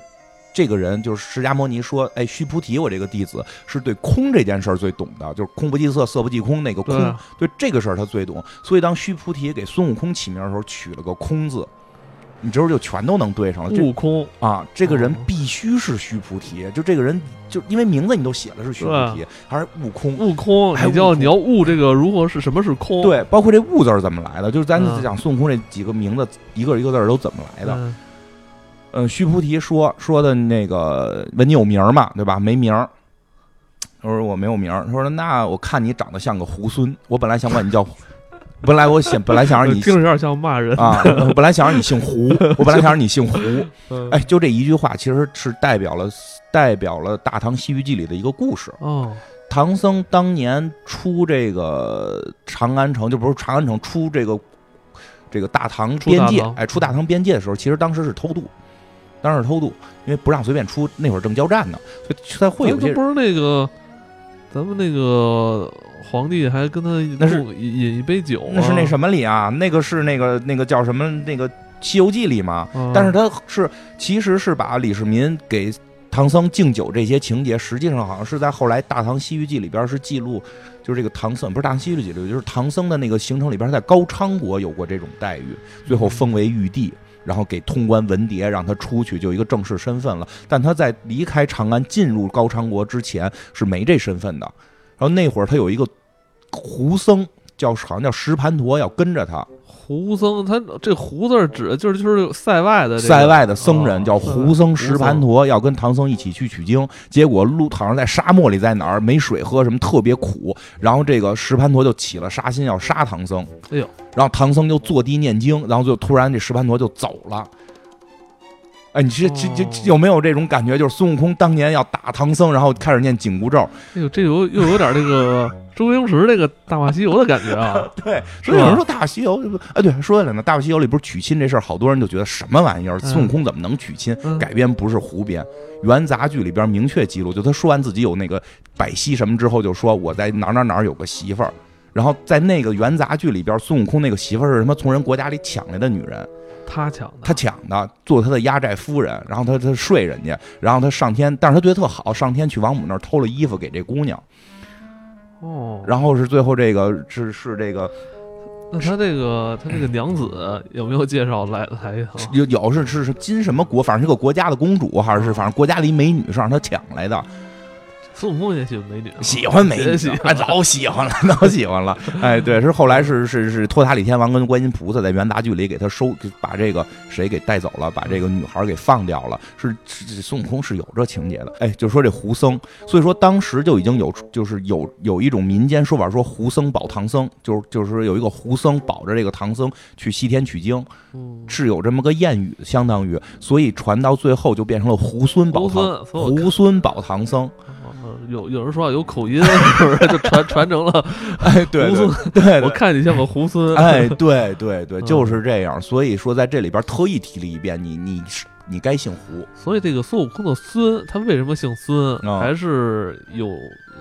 这个人就是释迦摩尼说：“哎，须菩提，我这个弟子是对空这件事儿最懂的，就是空不计色，色不计空那个空，对这个事儿他最懂。所以当须菩提给孙悟空起名的时候，取了个空字，你这时候就全都能对上了。悟空啊，这个人必须是须菩提，就这个人就因为名字你都写的是须菩提，还是悟空？悟空，你叫你要悟这个如何是什么是空？对，包括这悟字怎么来的？就是咱讲孙悟空这几个名字，一个一个字都怎么来的？”嗯，须菩提说说的那个问你有名吗？对吧？没名儿。他说我没有名儿。他说那我看你长得像个猢狲，我本来想管你叫，本来我想本来想让你 听着有点像骂人啊，我本来想让你姓胡，我本来想让你姓胡。哎，就这一句话，其实是代表了代表了《大唐西域记》里的一个故事。哦，唐僧当年出这个长安城，就不是长安城出这个这个大唐边界，哎，出大唐边界的时候，其实当时是偷渡。当时偷渡，因为不让随便出，那会儿正交战呢，所以才会有些。不是那个，咱们那个皇帝还跟他那是饮一杯酒，那是那什么里啊？那个是那个那个叫什么？那个《西游记》里嘛。但是他是其实是把李世民给唐僧敬酒这些情节，实际上好像是在后来《大唐西域记》里边是记录，就是这个唐僧不是《大唐西域记》里，就是唐僧的那个行程里边，在高昌国有过这种待遇，最后封为玉帝。然后给通关文牒，让他出去，就一个正式身份了。但他在离开长安进入高昌国之前是没这身份的。然后那会儿他有一个胡僧，叫好像叫石盘陀，要跟着他。胡僧，他这胡字指的就是就是塞外的塞外的僧人，叫胡僧石盘陀，要跟唐僧一起去取经。结果路好像在沙漠里，在哪儿没水喝，什么特别苦。然后这个石盘陀就起了杀心，要杀唐僧。哎呦！然后唐僧就坐地念经，然后就突然这石盘陀就走了。哎，你这这这有没有这种感觉？就是孙悟空当年要打唐僧，然后开始念紧箍咒。哎呦，这有又有点那个周星驰那个《大话西游》的感觉啊。对，所以有人说《大话西游》哎，对，说起来呢，《大话西游》里不是娶亲这事儿，好多人就觉得什么玩意儿？孙悟空怎么能娶亲？改编不是胡编，元杂剧里边明确记录，就他说完自己有那个百戏什么之后，就说我在哪哪哪有个媳妇儿。然后在那个元杂剧里边，孙悟空那个媳妇儿是什么？从人国家里抢来的女人，他抢的，他抢的，做他的压寨夫人。然后他他睡人家，然后他上天，但是他对他特好，上天去王母那儿偷了衣服给这姑娘。哦，然后是最后这个是是这个，那他这个他这个娘子 有没有介绍来来？有有是是是金什么国？反正是个国家的公主，还是反正国家的一美女是让他抢来的。孙悟空也喜欢美女，喜欢美女，老喜欢了，老喜欢了。哎，对，是后来是是是托塔李天王跟观音菩萨在元杂剧里给他收，把这个谁给带走了，把这个女孩给放掉了。是孙悟空是有这情节的。哎，就说这胡僧，所以说当时就已经有，就是有有一种民间说法，说胡僧保唐僧，就是就是有一个胡僧保着这个唐僧去西天取经，是有这么个谚语，相当于，所以传到最后就变成了胡孙保唐，胡孙保唐僧。有有人说有口音，是不是就传传承了？哎，对，胡孙，对，我看你像个胡孙。哎，对对对，就是这样。所以说，在这里边特意提了一遍，你你是你该姓胡。所以这个孙悟空的孙，他为什么姓孙？还是有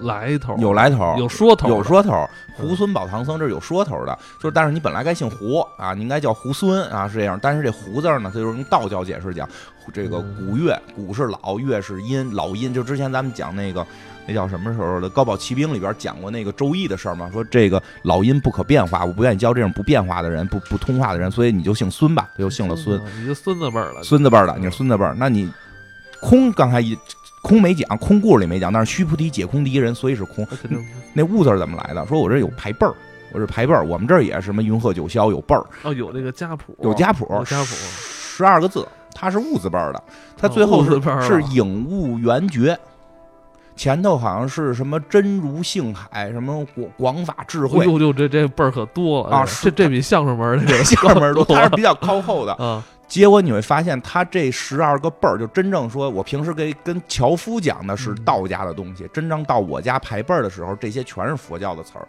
来头？有来头，有说头，有说头。胡孙保唐僧这是有说头的，就是但是你本来该姓胡啊，你应该叫胡孙啊，是这样。但是这胡字呢，它就是用道教解释讲，这个古月，古是老，月是阴，老阴。就之前咱们讲那个。那叫什么时候的《高宝奇兵》里边讲过那个周易的事儿吗？说这个老阴不可变化，我不愿意教这种不变化的人、不不通话的人，所以你就姓孙吧，就姓了孙。你就孙子辈儿了，孙子辈儿的，你是孙子辈儿。那你空刚才一空没讲，空故事里没讲，但是须菩提解空第一人，所以是空。那悟字怎么来的？说我这有排辈儿，我是排辈儿。我们这儿也是什么云鹤九霄有辈儿哦，有那个家谱，有家谱，家谱十二个字，他是悟字辈儿的，他最后是是影悟圆觉。前头好像是什么真如性海，什么广广法智慧，呦呦，这这辈儿可多了啊！这这比相声门的相声门多，他是比较靠后的啊。结果你会发现，他这十二个辈儿，就真正说，我平时给跟樵夫讲的是道家的东西，真正到我家排辈儿的时候，这些全是佛教的词儿。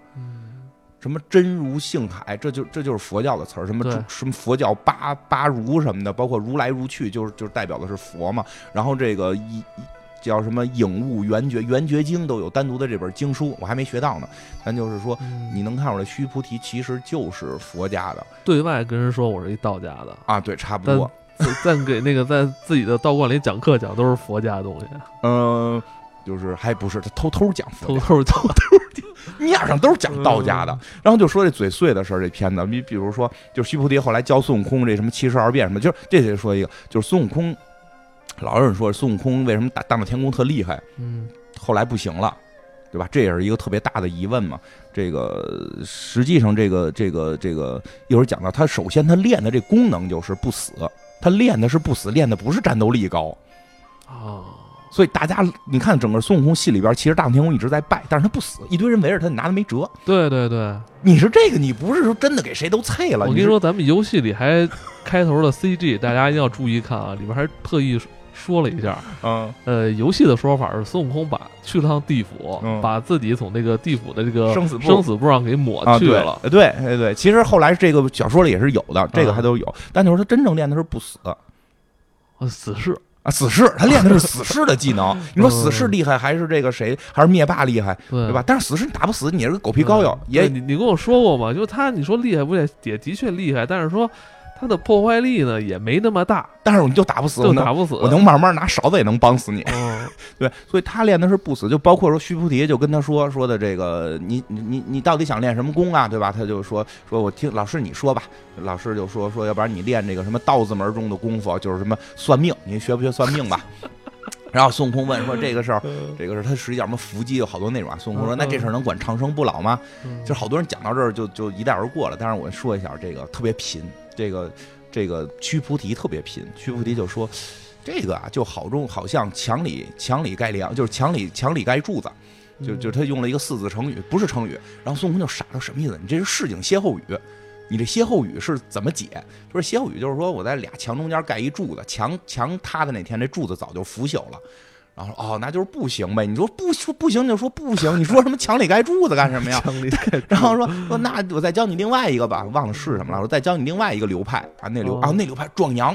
什么真如性海，这就这就是佛教的词儿。什么什么佛教八八如什么的，包括如来如去，就是就是代表的是佛嘛。然后这个一。叫什么影悟圆觉圆觉经都有单独的这本经书，我还没学到呢。咱就是说，你能看出来，须菩提其实就是佛家的。对外跟人说我是一道家的啊，对，差不多。但给那个在自己的道观里讲课讲都是佛家的东西。嗯，就是还不是他偷偷讲，偷偷偷偷讲，面上都是讲道家的。然后就说这嘴碎的事儿，这片子，你比如说，就是须菩提后来教孙悟空这什么七十二变什么，就是这得说一个，就是孙悟空。老有人说孙悟空为什么大大闹天宫特厉害？嗯，后来不行了，对吧？这也是一个特别大的疑问嘛。这个实际上，这个这个这个一会儿讲到，他首先他练的这功能就是不死，他练的是不死，练的不是战斗力高啊。所以大家，你看整个孙悟空戏里边，其实大闹天宫一直在败，但是他不死，一堆人围着他，你拿他没辙。对对对，你是这个，你不是说真的给谁都菜了。我跟你说，咱们游戏里还开头的 CG，大家一定要注意看啊，里边还特意说了一下。嗯，呃，游戏的说法是孙悟空把去趟地府，把自己从那个地府的这个生死生死簿上给抹去了。对对对，其实后来这个小说里也是有的，这个还都有。但就是他真正练的是不死，死士。啊，死士他练的是死士的技能。你说死士厉害还是这个谁？还是灭霸厉害？对吧？但是死士你打不死，你是个狗皮膏药。也你你跟我说过嘛？就他你说厉害不也也的确厉害，但是说。他的破坏力呢也没那么大，但是你就打不死，就打不死，我能慢慢拿勺子也能帮死你。对，所以他练的是不死，就包括说须菩提就跟他说说的这个，你你你你到底想练什么功啊？对吧？他就说说我听老师你说吧，老师就说说要不然你练这个什么道字门中的功夫，就是什么算命，你学不学算命吧？然后孙悟空问说这个事儿，这个事儿他实际叫什么伏击有好多内容啊。孙悟空说那这事儿能管长生不老吗？就好多人讲到这儿就就一带而过了。但是我说一下这个特别贫。这个这个须菩提特别贫，须菩提就说：“这个啊，就好中好像墙里墙里盖梁，就是墙里墙里盖柱子，就就他用了一个四字成语，不是成语。然后孙悟空就傻了，什么意思？你这是市井歇后语，你这歇后语是怎么解？说歇后语就是说我在俩墙中间盖一柱子，墙墙塌的那天，这柱子早就腐朽了。”然后哦，那就是不行呗。你说不说不行就说不行。你说什么墙里盖柱子干什么呀？墙里盖。然后说说那我再教你另外一个吧，忘了是什么了。我再教你另外一个流派啊，那流啊那流派壮阳，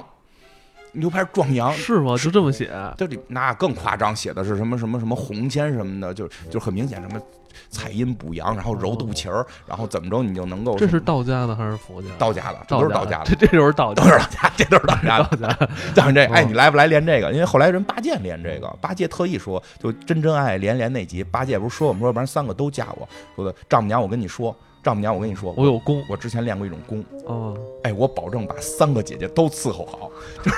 流派壮阳是吗？就这么写？这里那更夸张，写的是什么什么什么红铅什么的，就就很明显什么。采阴补阳，然后揉肚脐儿，然后怎么着你就能够？这是道家的还是佛家？道家的，这都是道家的。这 这就是道家，都是道家，这都是道家的。讲这，哎，你来不来练这个？因为后来人八戒练这个，八戒特意说，就真真爱连连那集，八戒不是说我们说，要不然三个都嫁我。说的丈母娘，我跟你说，丈母娘，我跟你说，我有功，我之前练过一种功。哦，哎，我保证把三个姐姐都伺候好。就是。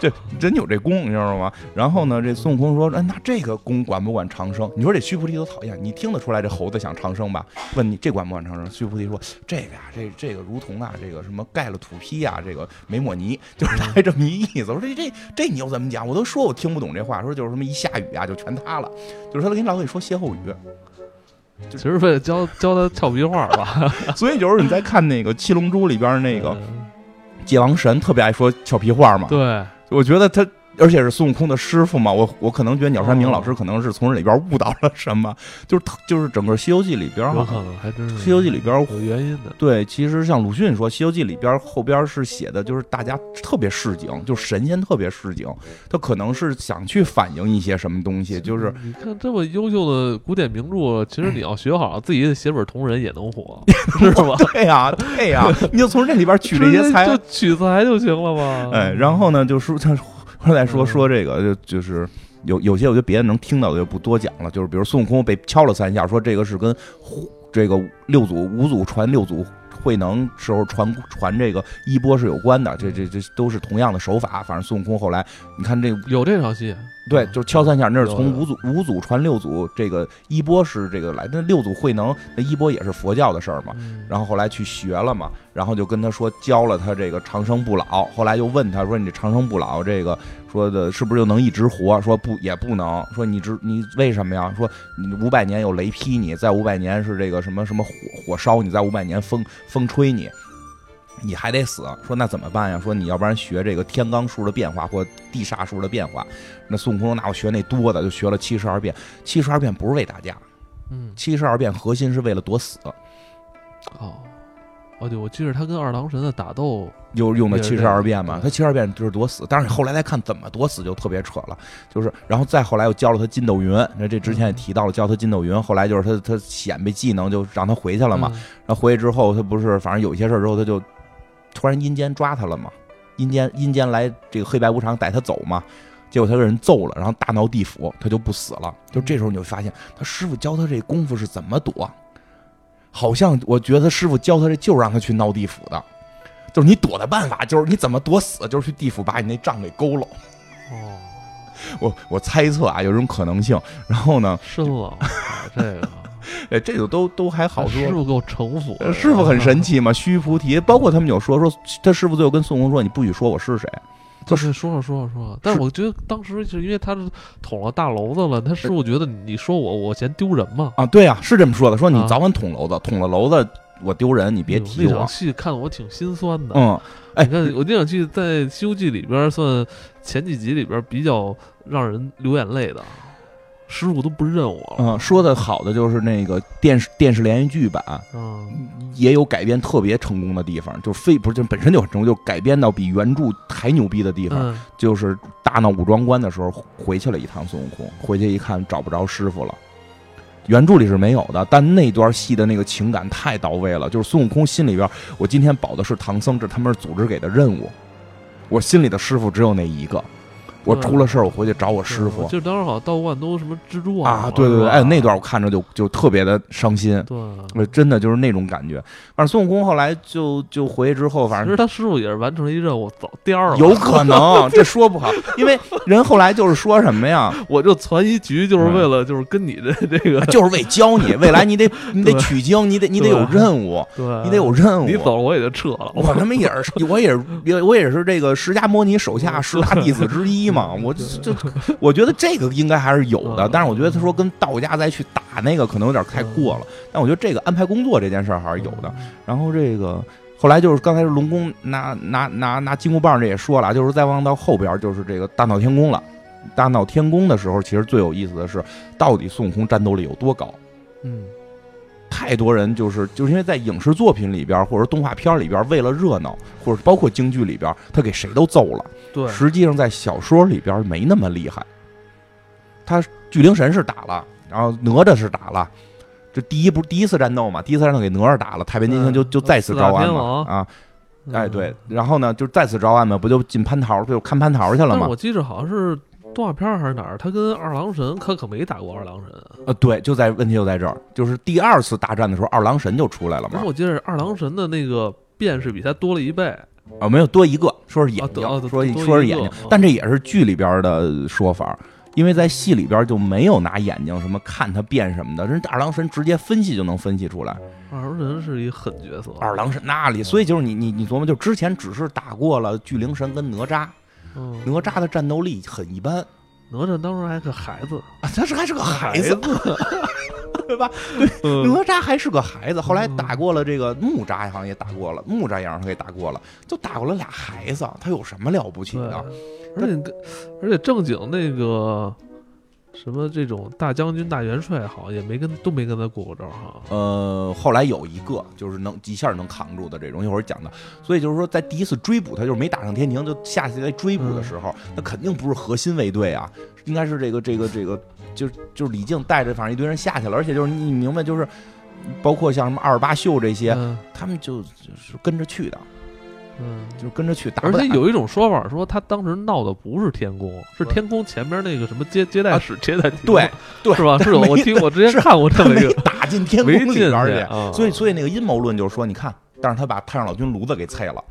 这真有这功，你知道吗？然后呢，这孙悟空说：“哎，那这个功管不管长生？”你说这须菩提多讨厌，你听得出来这猴子想长生吧？问你这管不管长生？须菩提说：“这个呀，这这个如同啊，这个什么盖了土坯呀，这个没抹泥，就是大概这么一意思。”我说：“这这这你又怎么讲？我都说我听不懂这话，说就是什么一下雨啊就全塌了，就是他给你老给你说歇后语，其实为了教教他俏皮话吧。所以有时候你在看那个《七龙珠》里边那个界王神，特别爱说俏皮话嘛。对。我觉得他，而且是孙悟空的师傅嘛，我我可能觉得鸟山明老师可能是从这里边悟到了什么，就是就是整个《西游记》里边，有可能还真是《西游记》里边有原因的。对，其实像鲁迅说，《西游记》里边后边是写的，就是大家特别市井，就是神仙特别市井，他可能是想去反映一些什么东西。就是你看这么优秀的古典名著，其实你要学好，自己写本同人也能火，是吧？对呀，对呀，你就从这里边取这些材，就取材就行了嘛。哎，然后呢，就说他。后来说说这个，就就是有有些我觉得别的能听到的就不多讲了。就是比如孙悟空被敲了三下，说这个是跟这个六祖五祖传六祖慧能时候传传这个衣钵是有关的。这这这都是同样的手法。反正孙悟空后来，你看这有这场戏。对，就敲三下，那是从五祖五祖传六祖，这个衣钵是这个来。那六祖慧能那衣钵也是佛教的事儿嘛。然后后来去学了嘛，然后就跟他说教了他这个长生不老。后来又问他说：“你这长生不老，这个说的是不是就能一直活？”说不，也不能。说你知你为什么呀？说你五百年有雷劈你，在五百年是这个什么什么火火烧你，在五百年风风吹你。你还得死，说那怎么办呀？说你要不然学这个天罡数的变化或地煞数的变化。那孙悟空说：“那我学那多的，就学了七十二变。七十二变不是为打架，嗯，七十二变核心是为了躲死。哦，哦对，我记得他跟二郎神的打斗就用的七十二变嘛。他七十二变就是躲死，但是你后来再看怎么躲死就特别扯了。就是然后再后来又教了他筋斗云，那这之前也提到了教他筋斗云。后来就是他他显摆技能就让他回去了嘛。然后回去之后他不是反正有一些事儿之后他就。突然阴间抓他了嘛？阴间阴间来这个黑白无常带他走嘛？结果他被人揍了，然后大闹地府，他就不死了。就这时候你就发现他师傅教他这功夫是怎么躲，好像我觉得他师傅教他这就是让他去闹地府的，就是你躲的办法就是你怎么躲死，就是去地府把你那账给勾了。哦，我我猜测啊，有这种可能性。然后呢？深了这个。哎，这个都都还好说。师傅够城府，师傅很神奇嘛。须菩提，包括他们有说说，他师傅最后跟孙悟空说：“你不许说我是谁。”就是说了说了说了。但是我觉得当时是因为他是捅了大娄子了，他师傅觉得你说我我嫌丢人嘛。啊，对呀，是这么说的。说你早晚捅娄子，捅了娄子我丢人，你别提我。那场戏看得我挺心酸的。嗯，哎，你看我那场戏在《西游记》里边算前几集里边比较让人流眼泪的。师傅都不认我。嗯，说的好的就是那个电视电视连续剧版，嗯，也有改编特别成功的地方，就非不是就本身就很成功，就改编到比原著还牛逼的地方，就是大闹武装关的时候回去了一趟孙悟空，回去一看找不着师傅了，原著里是没有的，但那段戏的那个情感太到位了，就是孙悟空心里边，我今天保的是唐僧，这他们是组织给的任务，我心里的师傅只有那一个。我出了事儿，我回去找我师傅。就当时好像道观都什么蜘蛛啊，对对对，哎，那段我看着就就特别的伤心。对，真的就是那种感觉。反正孙悟空后来就就回去之后，反正其实他师傅也是完成了一任务，走颠儿了。有可能，这说不好，因为人后来就是说什么呀？我就传一局，就是为了就是跟你的这个，就是为教你 未来你得你得取经，你得你得有任务，你得有任务。你走了我也就撤了。我他妈也是，我也是，我也是这个释迦摩尼手下十大弟子之一嘛，我就。我觉得这个应该还是有的，但是我觉得他说跟道家再去打那个可能有点太过了。但我觉得这个安排工作这件事儿还是有的。然后这个后来就是刚才龙宫拿拿拿拿金箍棒，这也说了，就是再往到后边就是这个大闹天宫了。大闹天宫的时候，其实最有意思的是，到底孙悟空战斗力有多高？嗯。太多人就是就是因为在影视作品里边或者动画片里边，为了热闹，或者包括京剧里边，他给谁都揍了。对，实际上在小说里边没那么厉害。他巨灵神是打了，然后哪吒是打了，这第一不是第一次战斗嘛？第一次战斗给哪吒打了，太白金星就就再次招安了啊！哎对，然后呢就再次招安嘛，不就进蟠桃就看蟠桃去了吗？我记着好像是。动画片还是哪儿？他跟二郎神可可没打过二郎神啊！对，就在问题就在这儿，就是第二次大战的时候，二郎神就出来了嘛。我记得二郎神的那个变是比他多了一倍啊，没有多一个，说是眼睛，说说是眼睛，但这也是剧里边的说法，因为在戏里边就没有拿眼睛什么看他变什么的，人二郎神直接分析就能分析出来。二郎神是一狠角色，二郎神那里，所以就是你你你琢磨，就之前只是打过了巨灵神跟哪吒。哪吒的战斗力很一般，哪吒当时还是孩子。啊，他是还是个孩子，对吧？对，哪吒还是个孩子，后来打过了这个木吒，好像也打过了，木吒也让他给打过了，就打过了俩孩子，他有什么了不起的？而且，而且正经那个。什么这种大将军、大元帅，好像也没跟都没跟他过过招哈。呃，后来有一个就是能一下能扛住的这种，一会儿讲的。所以就是说，在第一次追捕他，就是没打上天庭就下去来追捕的时候，那肯定不是核心卫队啊，应该是这个这个这个，就就是李靖带着反正一堆人下去了，而且就是你明白，就是包括像什么二十八宿这些，他们就就是跟着去的。嗯，就跟着去打。而且有一种说法说，他当时闹的不是天宫，是天宫前边那个什么接接待室接待 厅，对对，是吧？是我听我之前 看过这么一个打进天宫里边去，所以所以那个阴谋论就是说，你看，但是他把太上老君炉子给拆了，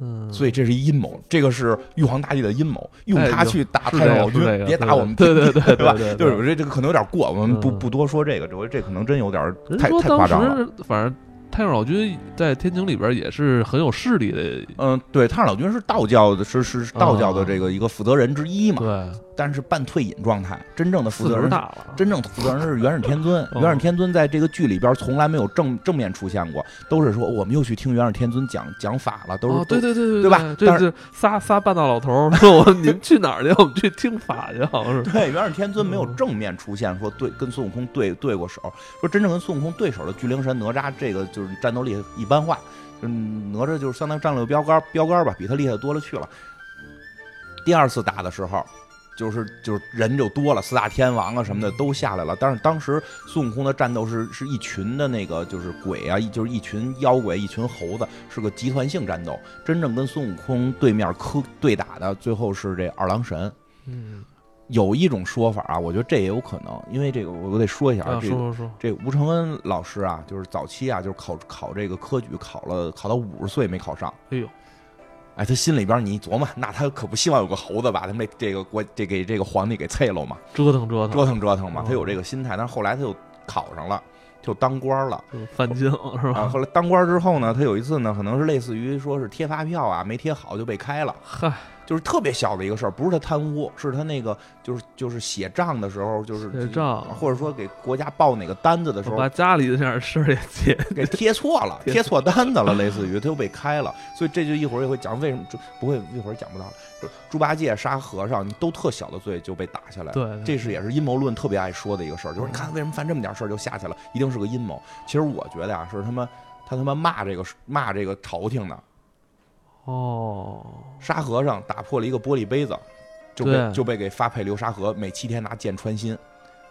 嗯，所以这是阴谋，这个是玉皇大帝的阴谋，用他去打太上老君，别打我们，对对对，对吧？就是这这个可能有点过，我们不不多说这个，这回这可能真有点太太夸张了，反正。太上老君在天庭里边也是很有势力的。嗯，对，太上老君是道教的，是是道教的这个一个负责人之一嘛。对。但是半退隐状态，真正的负责人大了。真正的负责人是元始天尊。元始天尊在这个剧里边从来没有正正面出现过，都是说我们又去听元始天尊讲讲法了，都是对对对对对吧？但是仨仨半大老头说我你们去哪儿去？我们去听法去，好像是。对，元始天尊没有正面出现说对跟孙悟空对对过手，说真正跟孙悟空对手的巨灵神哪吒，这个就是战斗力一般化，嗯，哪吒就是相当于战略标杆标杆吧，比他厉害多了去了。第二次打的时候。就是就是人就多了，四大天王啊什么的都下来了。但是当时孙悟空的战斗是是一群的那个就是鬼啊，就是一群妖怪，一群猴子，是个集团性战斗。真正跟孙悟空对面磕对打的，最后是这二郎神。嗯，有一种说法啊，我觉得这也有可能，因为这个我我得说一下，啊这说说说，这吴承恩老师啊，就是早期啊，就是考考这个科举，考了考到五十岁没考上。哎呦。哎，他心里边你一琢磨，那他可不希望有个猴子把他们这个国这给这个皇帝给啐了嘛？折腾折腾折腾折腾嘛，他有这个心态。但是后来他又考上了，就当官了，犯京是吧？后来当官之后呢，他有一次呢，可能是类似于说是贴发票啊，没贴好就被开了。嗨。就是特别小的一个事儿，不是他贪污，是他那个就是就是写账的时候，就是写账，或者说给国家报哪个单子的时候，把家里的这点事儿也贴给贴错了，贴错单子了，类似于他又被开了，所以这就一会儿也会讲为什么不会一会儿讲不到了。猪八戒杀和尚，你都特小的罪就被打下来，对，这是也是阴谋论特别爱说的一个事儿，就是你看为什么犯这么点事儿就下去了，一定是个阴谋。其实我觉得啊，是他妈他他妈骂这个骂这个朝廷的。哦，沙和尚打破了一个玻璃杯子，就被就被给发配流沙河，每七天拿剑穿心，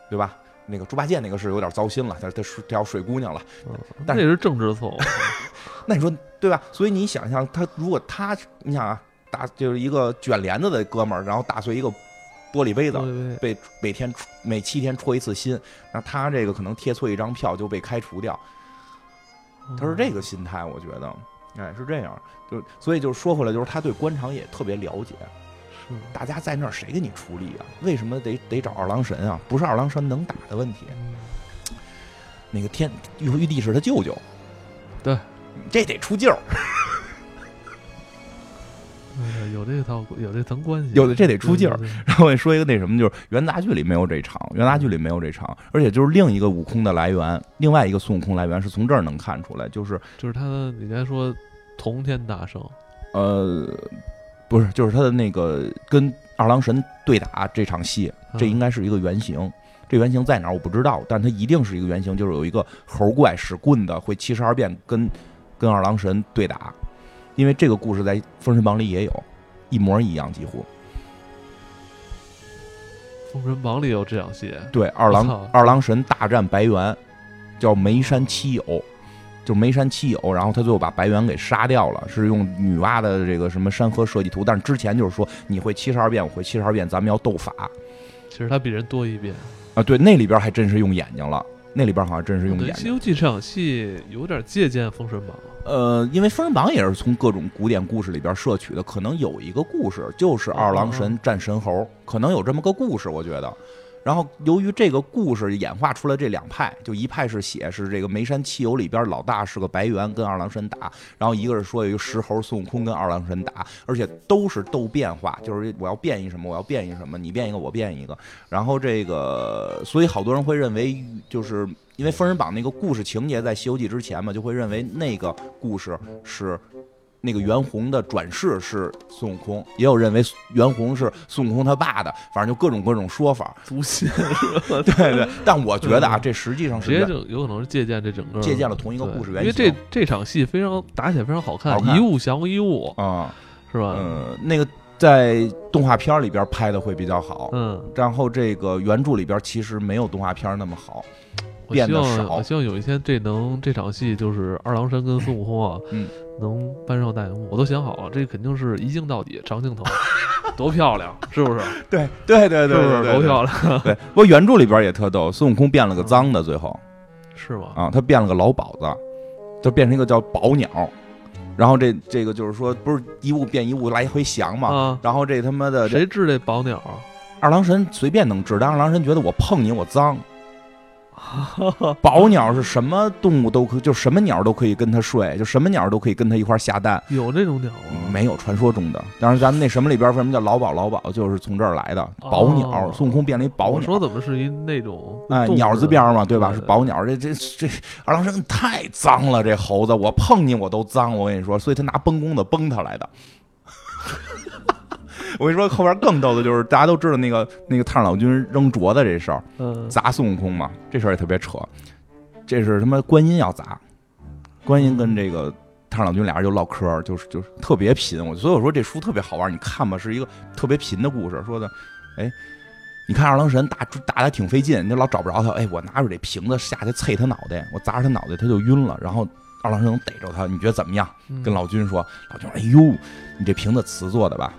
对吧？那个猪八戒那个是有点糟心了，他他叫水姑娘了，但那是政治错误。那你说对吧？所以你想象，他如果他你想啊，打就是一个卷帘子的哥们儿，然后打碎一个玻璃杯子，被每天每七天戳一次心，那他这个可能贴错一张票就被开除掉，他是这个心态，我觉得。哎，是这样，就所以就说回来，就是他对官场也特别了解。是，大家在那儿谁给你出力啊？为什么得得找二郎神啊？不是二郎神能打的问题。那个天玉玉帝是他舅舅，对，这得出劲儿。有这套，有这层关系，有的这得出劲儿。然后我说一个那什么，就是元杂剧里没有这场，元杂剧里没有这场，而且就是另一个悟空的来源，另外一个孙悟空来源是从这儿能看出来，就是就是他的，你该说同天大圣，呃，不是，就是他的那个跟二郎神对打这场戏，这应该是一个原型。这原型在哪儿我不知道，但它一定是一个原型，就是有一个猴怪使棍的会七十二变跟跟二郎神对打。因为这个故事在《封神榜》里也有，一模一样，几乎。《封神榜》里有这场戏。对，二郎二郎神大战白猿，叫梅山七友，就梅山七友，然后他最后把白猿给杀掉了，是用女娲的这个什么山河设计图，但是之前就是说你会七十二变，我会七十二变，咱们要斗法。其实他比人多一遍啊，对，那里边还真是用眼睛了，那里边好像真是用眼睛。《西游记》这场戏有点借鉴《封神榜》。呃，因为《封神榜》也是从各种古典故事里边摄取的，可能有一个故事就是二郎神战神猴，可能有这么个故事，我觉得。然后由于这个故事演化出了这两派，就一派是写是这个眉山七友里边老大是个白猿跟二郎神打，然后一个是说有一个石猴孙悟空跟二郎神打，而且都是斗变化，就是我要变一什么，我要变一什么，你变一个我变一个。然后这个，所以好多人会认为就是。因为《封神榜》那个故事情节在《西游记》之前嘛，就会认为那个故事是那个袁弘的转世是孙悟空，也有认为袁弘是孙悟空他爸的，反正就各种各种说法。诛心 对对，但我觉得啊，这实际上是直接就有可能是借鉴这整个借鉴了同一个故事原型。因为这这场戏非常打起来非常好看，一物降一物啊，是吧？嗯，那个在动画片里边拍的会比较好，嗯，然后这个原著里边其实没有动画片那么好。我希望，我希望有一天这能这场戏就是二郎神跟孙悟空啊，能搬上大荧幕。我都想好了，这肯定是一镜到底长镜头，多漂亮，是不是？对对对对，是不是多漂亮？对，不过原著里边也特逗，孙悟空变了个脏的，最后是吗？啊，他变了个老鸨子，就变成一个叫宝鸟。然后这这个就是说，不是一物变一物来回降嘛？然后这他妈的谁治这宝鸟？二郎神随便能治，但二郎神觉得我碰你我脏。宝鸟是什么动物都可，就什么鸟都可以跟它睡，就什么鸟都可以跟它一块下蛋。有这种鸟吗？没有，传说中的。当然，咱们那什么里边为什么叫老鸨？老鸨就是从这儿来的。宝鸟，孙悟空变了一宝鸟。说怎么是一那种哎鸟字边嘛，对吧？是宝鸟。这这这二郎神太脏了，这猴子我碰你我都脏。我跟你说，所以他拿崩弓子崩他来的。我跟你说，后边更逗的就是，大家都知道那个那个太上老君扔镯子这事儿，砸孙悟空嘛，这事儿也特别扯。这是他妈观音要砸，观音跟这个太上老君俩人就唠嗑，就是就是特别贫。我所以我说这书特别好玩，你看吧，是一个特别贫的故事。说的，哎，你看二郎神打打的挺费劲，你老找不着他。哎，我拿着这瓶子下去啐他脑袋，我砸着他脑袋他就晕了，然后二郎神能逮着他，你觉得怎么样？跟老君说，老君说，哎呦，你这瓶子瓷做的吧？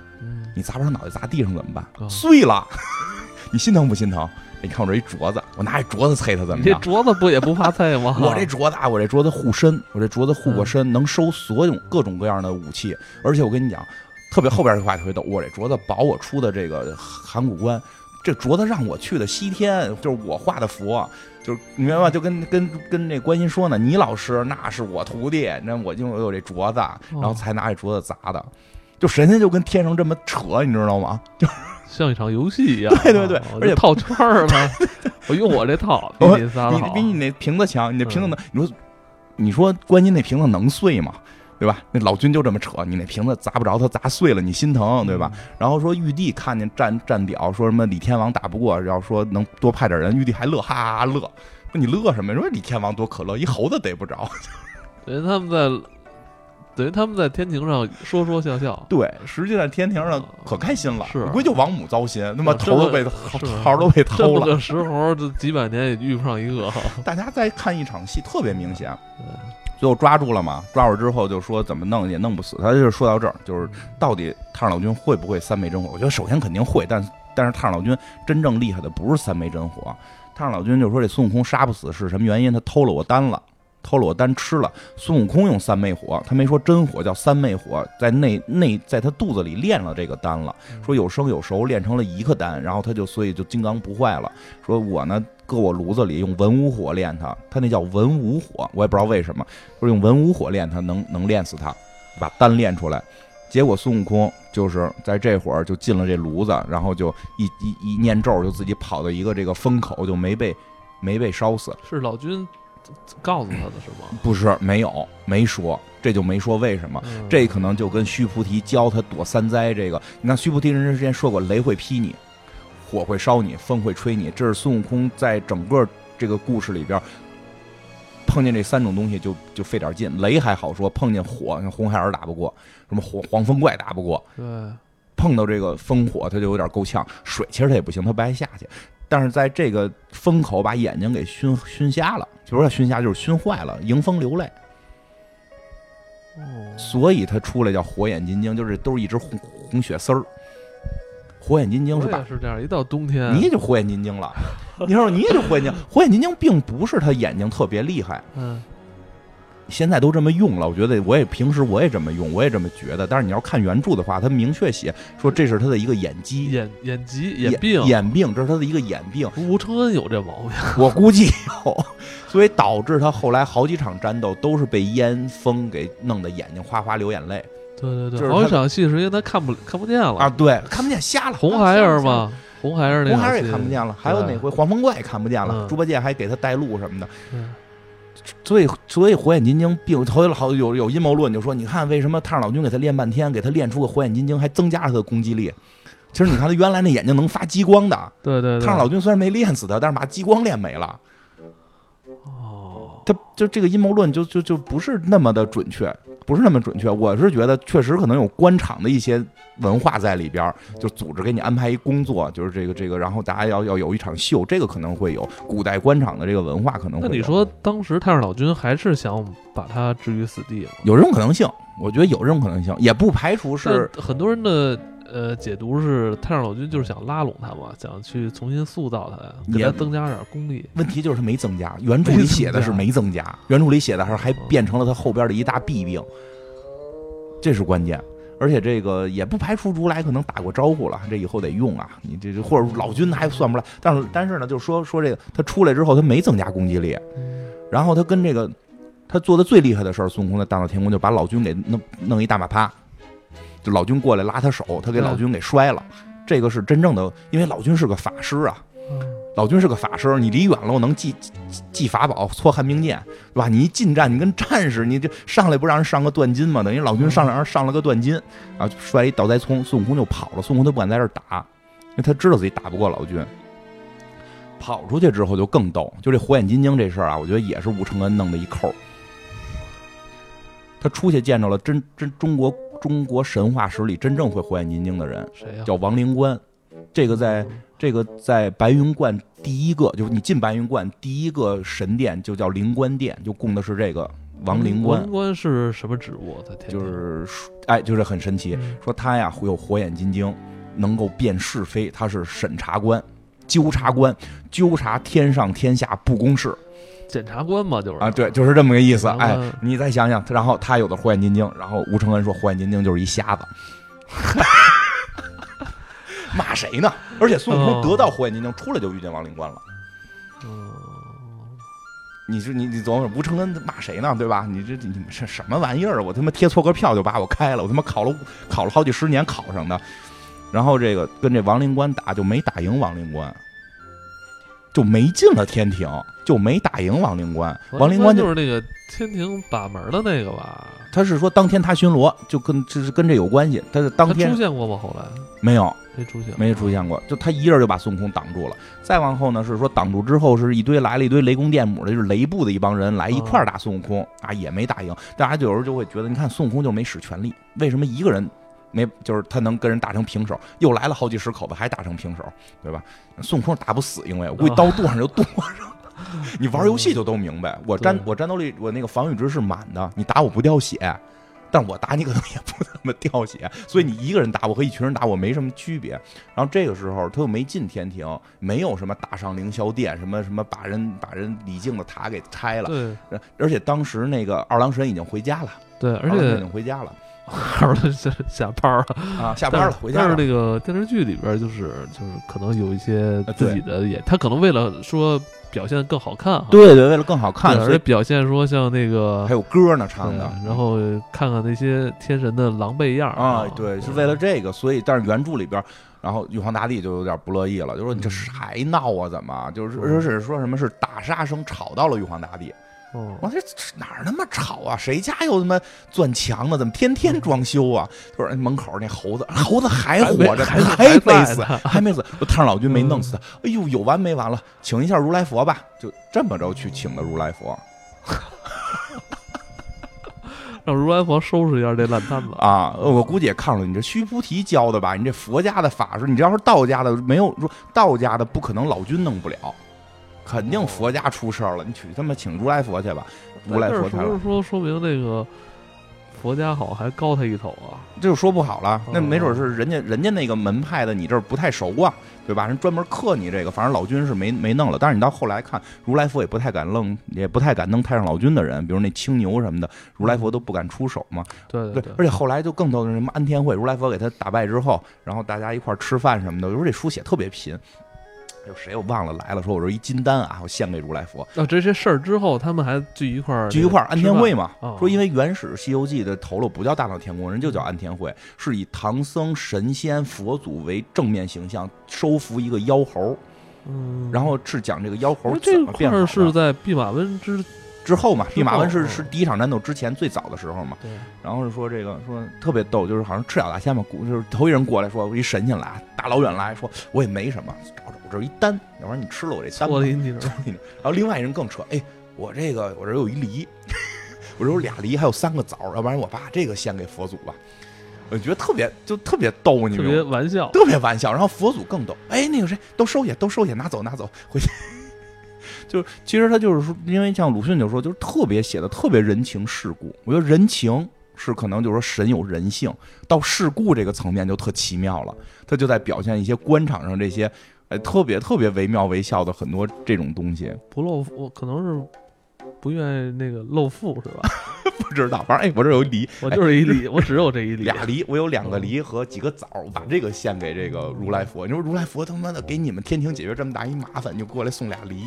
你砸不上脑袋砸地上怎么办？碎了，你心疼不心疼？你看我这一镯子，我拿一镯子啐他怎么样？这镯子不也不怕啐吗？我这镯子，我这镯子护身，我这镯子护过身，能收所有各种各样的武器。而且我跟你讲，特别后边这话特别逗，我这镯子保我出的这个函谷关，这镯子让我去的西天，就是我画的佛，就是你明白吗？就跟跟跟那观音说呢，你老师那是我徒弟，那我就有这镯子，然后才拿这镯子砸的。就神仙就跟天上这么扯，你知道吗？就像一场游戏一样。对对对，而且套圈儿嘛，我用我这套，比你仨好。比你那瓶子强，你那瓶子能？你说你说观音那瓶子能碎吗？对吧？那老君就这么扯，你那瓶子砸不着，他砸碎了，你心疼，对吧？然后说玉帝看见战战表，说什么李天王打不过，要说能多派点人，玉帝还乐，哈哈哈乐。说你乐什么？说李天王多可乐，一猴子逮不着。等于他们在，等于他们在天庭上说说笑笑。对，实际上天庭上可开心了，是估计就王母糟心，那么头都被桃都被偷了。这石猴这几百年也遇不上一个。大家再看一场戏，特别明显。最后抓住了嘛？抓住之后就说怎么弄也弄不死他。就是说到这儿，就是到底太上老君会不会三昧真火？我觉得首先肯定会，但但是太上老君真正厉害的不是三昧真火。太上老君就说这孙悟空杀不死是什么原因？他偷了我丹了。偷了我丹吃了，孙悟空用三昧火，他没说真火，叫三昧火，在内内在他肚子里炼了这个丹了，说有生有熟，炼成了一个丹，然后他就所以就金刚不坏了。说我呢搁我炉子里用文武火炼他，他那叫文武火，我也不知道为什么，说用文武火炼他能能炼死他，把丹炼出来。结果孙悟空就是在这会儿就进了这炉子，然后就一一一念咒，就自己跑到一个这个风口，就没被没被烧死。是老君。告诉他的是吗？不是，没有，没说，这就没说为什么。这可能就跟须菩提教他躲三灾这个。你看，须菩提人之前说过，雷会劈你，火会烧你，风会吹你。这是孙悟空在整个这个故事里边碰见这三种东西就就费点劲。雷还好说，碰见火，像红孩儿打不过，什么黄黄风怪打不过。对，碰到这个风火，他就有点够呛。水其实他也不行，他不爱下去。但是在这个风口把眼睛给熏熏瞎了，就是熏瞎就是熏坏了，迎风流泪。哦，所以他出来叫火眼金睛，就是都是一只红红血丝儿。火眼金睛是吧？是这样，一到冬天你也就火眼金睛了。你说你也就火眼金睛，火眼金睛并不是他眼睛特别厉害。嗯。现在都这么用了，我觉得我也平时我也这么用，我也这么觉得。但是你要看原著的话，他明确写说这是他的一个眼疾，眼眼疾眼病，眼病，这是他的一个眼病。吴承恩有这毛病，我估计有，所以导致他后来好几场战斗都是被烟风给弄得眼睛哗哗流眼泪。对对对，好几场戏是因为他看不看不见了啊，对，看不见瞎了。红孩儿嘛，红孩儿那红孩儿也看不见了。还有哪回黄风怪也看不见了？猪八戒还给他带路什么的。所以，所以火眼金睛并头好有有阴谋论，就说你看为什么太上老君给他练半天，给他练出个火眼金睛，还增加了他的攻击力。其实你看他原来那眼睛能发激光的，对对。太上老君虽然没练死他，但是把激光练没了。哦，他就这个阴谋论就就就不是那么的准确。不是那么准确，我是觉得确实可能有官场的一些文化在里边，就组织给你安排一工作，就是这个这个，然后大家要要有一场秀，这个可能会有古代官场的这个文化可能。那你说当时太上老君还是想把他置于死地吗？有这种可能性，我觉得有这种可能性，也不排除是很多人的。呃，解读是太上老君就是想拉拢他嘛，想去重新塑造他，给他增加点功力。问题就是他没增加，原著里写的是没增加，原著里写的还还变成了他后边的一大弊病，这是关键。而且这个也不排除如来可能打过招呼了，这以后得用啊。你这或者老君还算不来，但是但是呢，就说说这个他出来之后他没增加攻击力，然后他跟这个他做的最厉害的事儿，孙悟空在大闹天宫就把老君给弄弄一大马趴。就老君过来拉他手，他给老君给摔了。这个是真正的，因为老君是个法师啊。老君是个法师，你离远了我能记记法宝，搓寒冰剑，对吧？你一近战，你跟战士，你这上来不让人上个断金吗？等于老君上来让人上了个断金啊，摔一倒栽葱，孙悟空就跑了。孙悟空他不敢在这打，因为他知道自己打不过老君。跑出去之后就更逗，就这火眼金睛这事儿啊，我觉得也是吴承恩弄的一扣。他出去见着了真真中国。中国神话史里真正会火眼金睛的人，谁呀？叫王灵官。这个在这个在白云观第一个，就是你进白云观第一个神殿就叫灵官殿，就供的是这个王灵官。灵官是什么职务？他就是哎，就是很神奇。说他呀会有火眼金睛，能够辨是非。他是审查官、纠察官，纠察天上天下不公事。检察官嘛，就是啊，对，就是这么个意思。哎，你再想想，然后他有的火眼金睛，然后吴承恩说火眼金睛就是一瞎子。骂谁呢？而且孙悟空得到火眼金睛出来就遇见王灵官了。嗯，你是你你琢磨吴承恩骂谁呢？对吧？你这你们是什么玩意儿？我他妈贴错个票就把我开了，我他妈考了考了好几十年考上的。然后这个跟这王灵官打就没打赢王灵官，就没进了天庭，就没打赢王灵官。王灵官就是那个天庭把门的那个吧？他是说当天他巡逻，就跟这是跟这有关系。他是当天出现过吗？后来没有，没出现，没出现过。就他一人就把孙悟空挡住了。再往后呢，是说挡住之后是一堆来了一堆雷公电母的，就是雷部的一帮人来一块打孙悟空啊，也没打赢。大家有时候就会觉得，你看孙悟空就没使全力，为什么一个人？没，就是他能跟人打成平手，又来了好几十口子，还打成平手，对吧？孙悟空打不死，因为我估计刀剁上就剁上。你玩游戏就都明白，我战我战斗力我那个防御值是满的，你打我不掉血，但我打你可能也不怎么掉血，所以你一个人打我和一群人打我没什么区别。然后这个时候他又没进天庭，没有什么打上凌霄殿，什么什么把人把人李靖的塔给拆了，对，而且当时那个二郎神已经回家了，对，而且已经回家了。儿子下下班了啊，下班了回家。但是那个电视剧里边就是就是可能有一些自己的演，他可能为了说表现更好看，对对，为了更好看，而且表现说像那个还有歌呢唱的，然后看看那些天神的狼狈样啊，对，是为了这个，所以但是原著里边，然后玉皇大帝就有点不乐意了，就说你这还闹啊？怎么就是说是说什么是打杀声吵到了玉皇大帝？我这哪儿那么吵啊？谁家又他妈钻墙呢？怎么天天装修啊？就是门口那猴子，猴子还活着，还没死，还没死。太上老君没弄死他。哎呦，有完没完了？请一下如来佛吧，就这么着去请的如来佛，让如来佛收拾一下这烂摊子啊！我估计也看了，你这须菩提教的吧？你这佛家的法术，你这要是道家的，没有说道家的不可能老君弄不了。肯定佛家出事儿了，你去他妈请如来佛去吧，如来佛才。不是说说明那个佛家好还高他一头啊？这就说不好了，那没准是人家人家那个门派的，你这儿不太熟啊，对吧？人专门克你这个，反正老君是没没弄了。但是你到后来看，如来佛也不太敢弄，也不太敢弄太上老君的人，比如那青牛什么的，如来佛都不敢出手嘛。对对对。而且后来就更多的什么安天会，如来佛给他打败之后，然后大家一块吃饭什么的，我说这书写特别贫。有谁我忘了来了？说我说一金丹啊，我献给如来佛。那这些事儿之后，他们还聚一块儿聚一块儿安天会嘛？说因为原始《西游记》的头颅不叫大闹天宫，人就叫安天会，是以唐僧、神仙、佛祖为正面形象，收服一个妖猴。嗯，然后是讲这个妖猴怎么变好是在弼马温之。之后嘛，弼马温是是第一场战斗之前最早的时候嘛。对。然后是说这个说特别逗，就是好像赤脚大仙嘛，就是头一人过来说，我一神仙来，大老远来说，我也没什么，找找我这一丹，要不然你吃了我这丹。搓你然后另外一人更扯，哎，我这个我这有一梨，我这有俩梨，还有三个枣，要不然我把这个献给佛祖吧。我觉得特别就特别逗，你特别玩笑，特别玩笑。然后佛祖更逗，哎，那个谁都收下，都收下，拿走拿走，回去。就其实他就是说，因为像鲁迅就说，就是特别写的特别人情世故。我觉得人情是可能就是说神有人性，到世故这个层面就特奇妙了。他就在表现一些官场上这些，哎，特别特别惟妙惟肖的很多这种东西。不露我，可能是不愿意那个露富是吧？不知道，反正哎，我这有梨，我就是一梨，我只有这一梨，俩梨，我有两个梨和几个枣，把这个献给这个如来佛。你说如来佛他妈的给你们天庭解决这么大一麻烦，就过来送俩梨。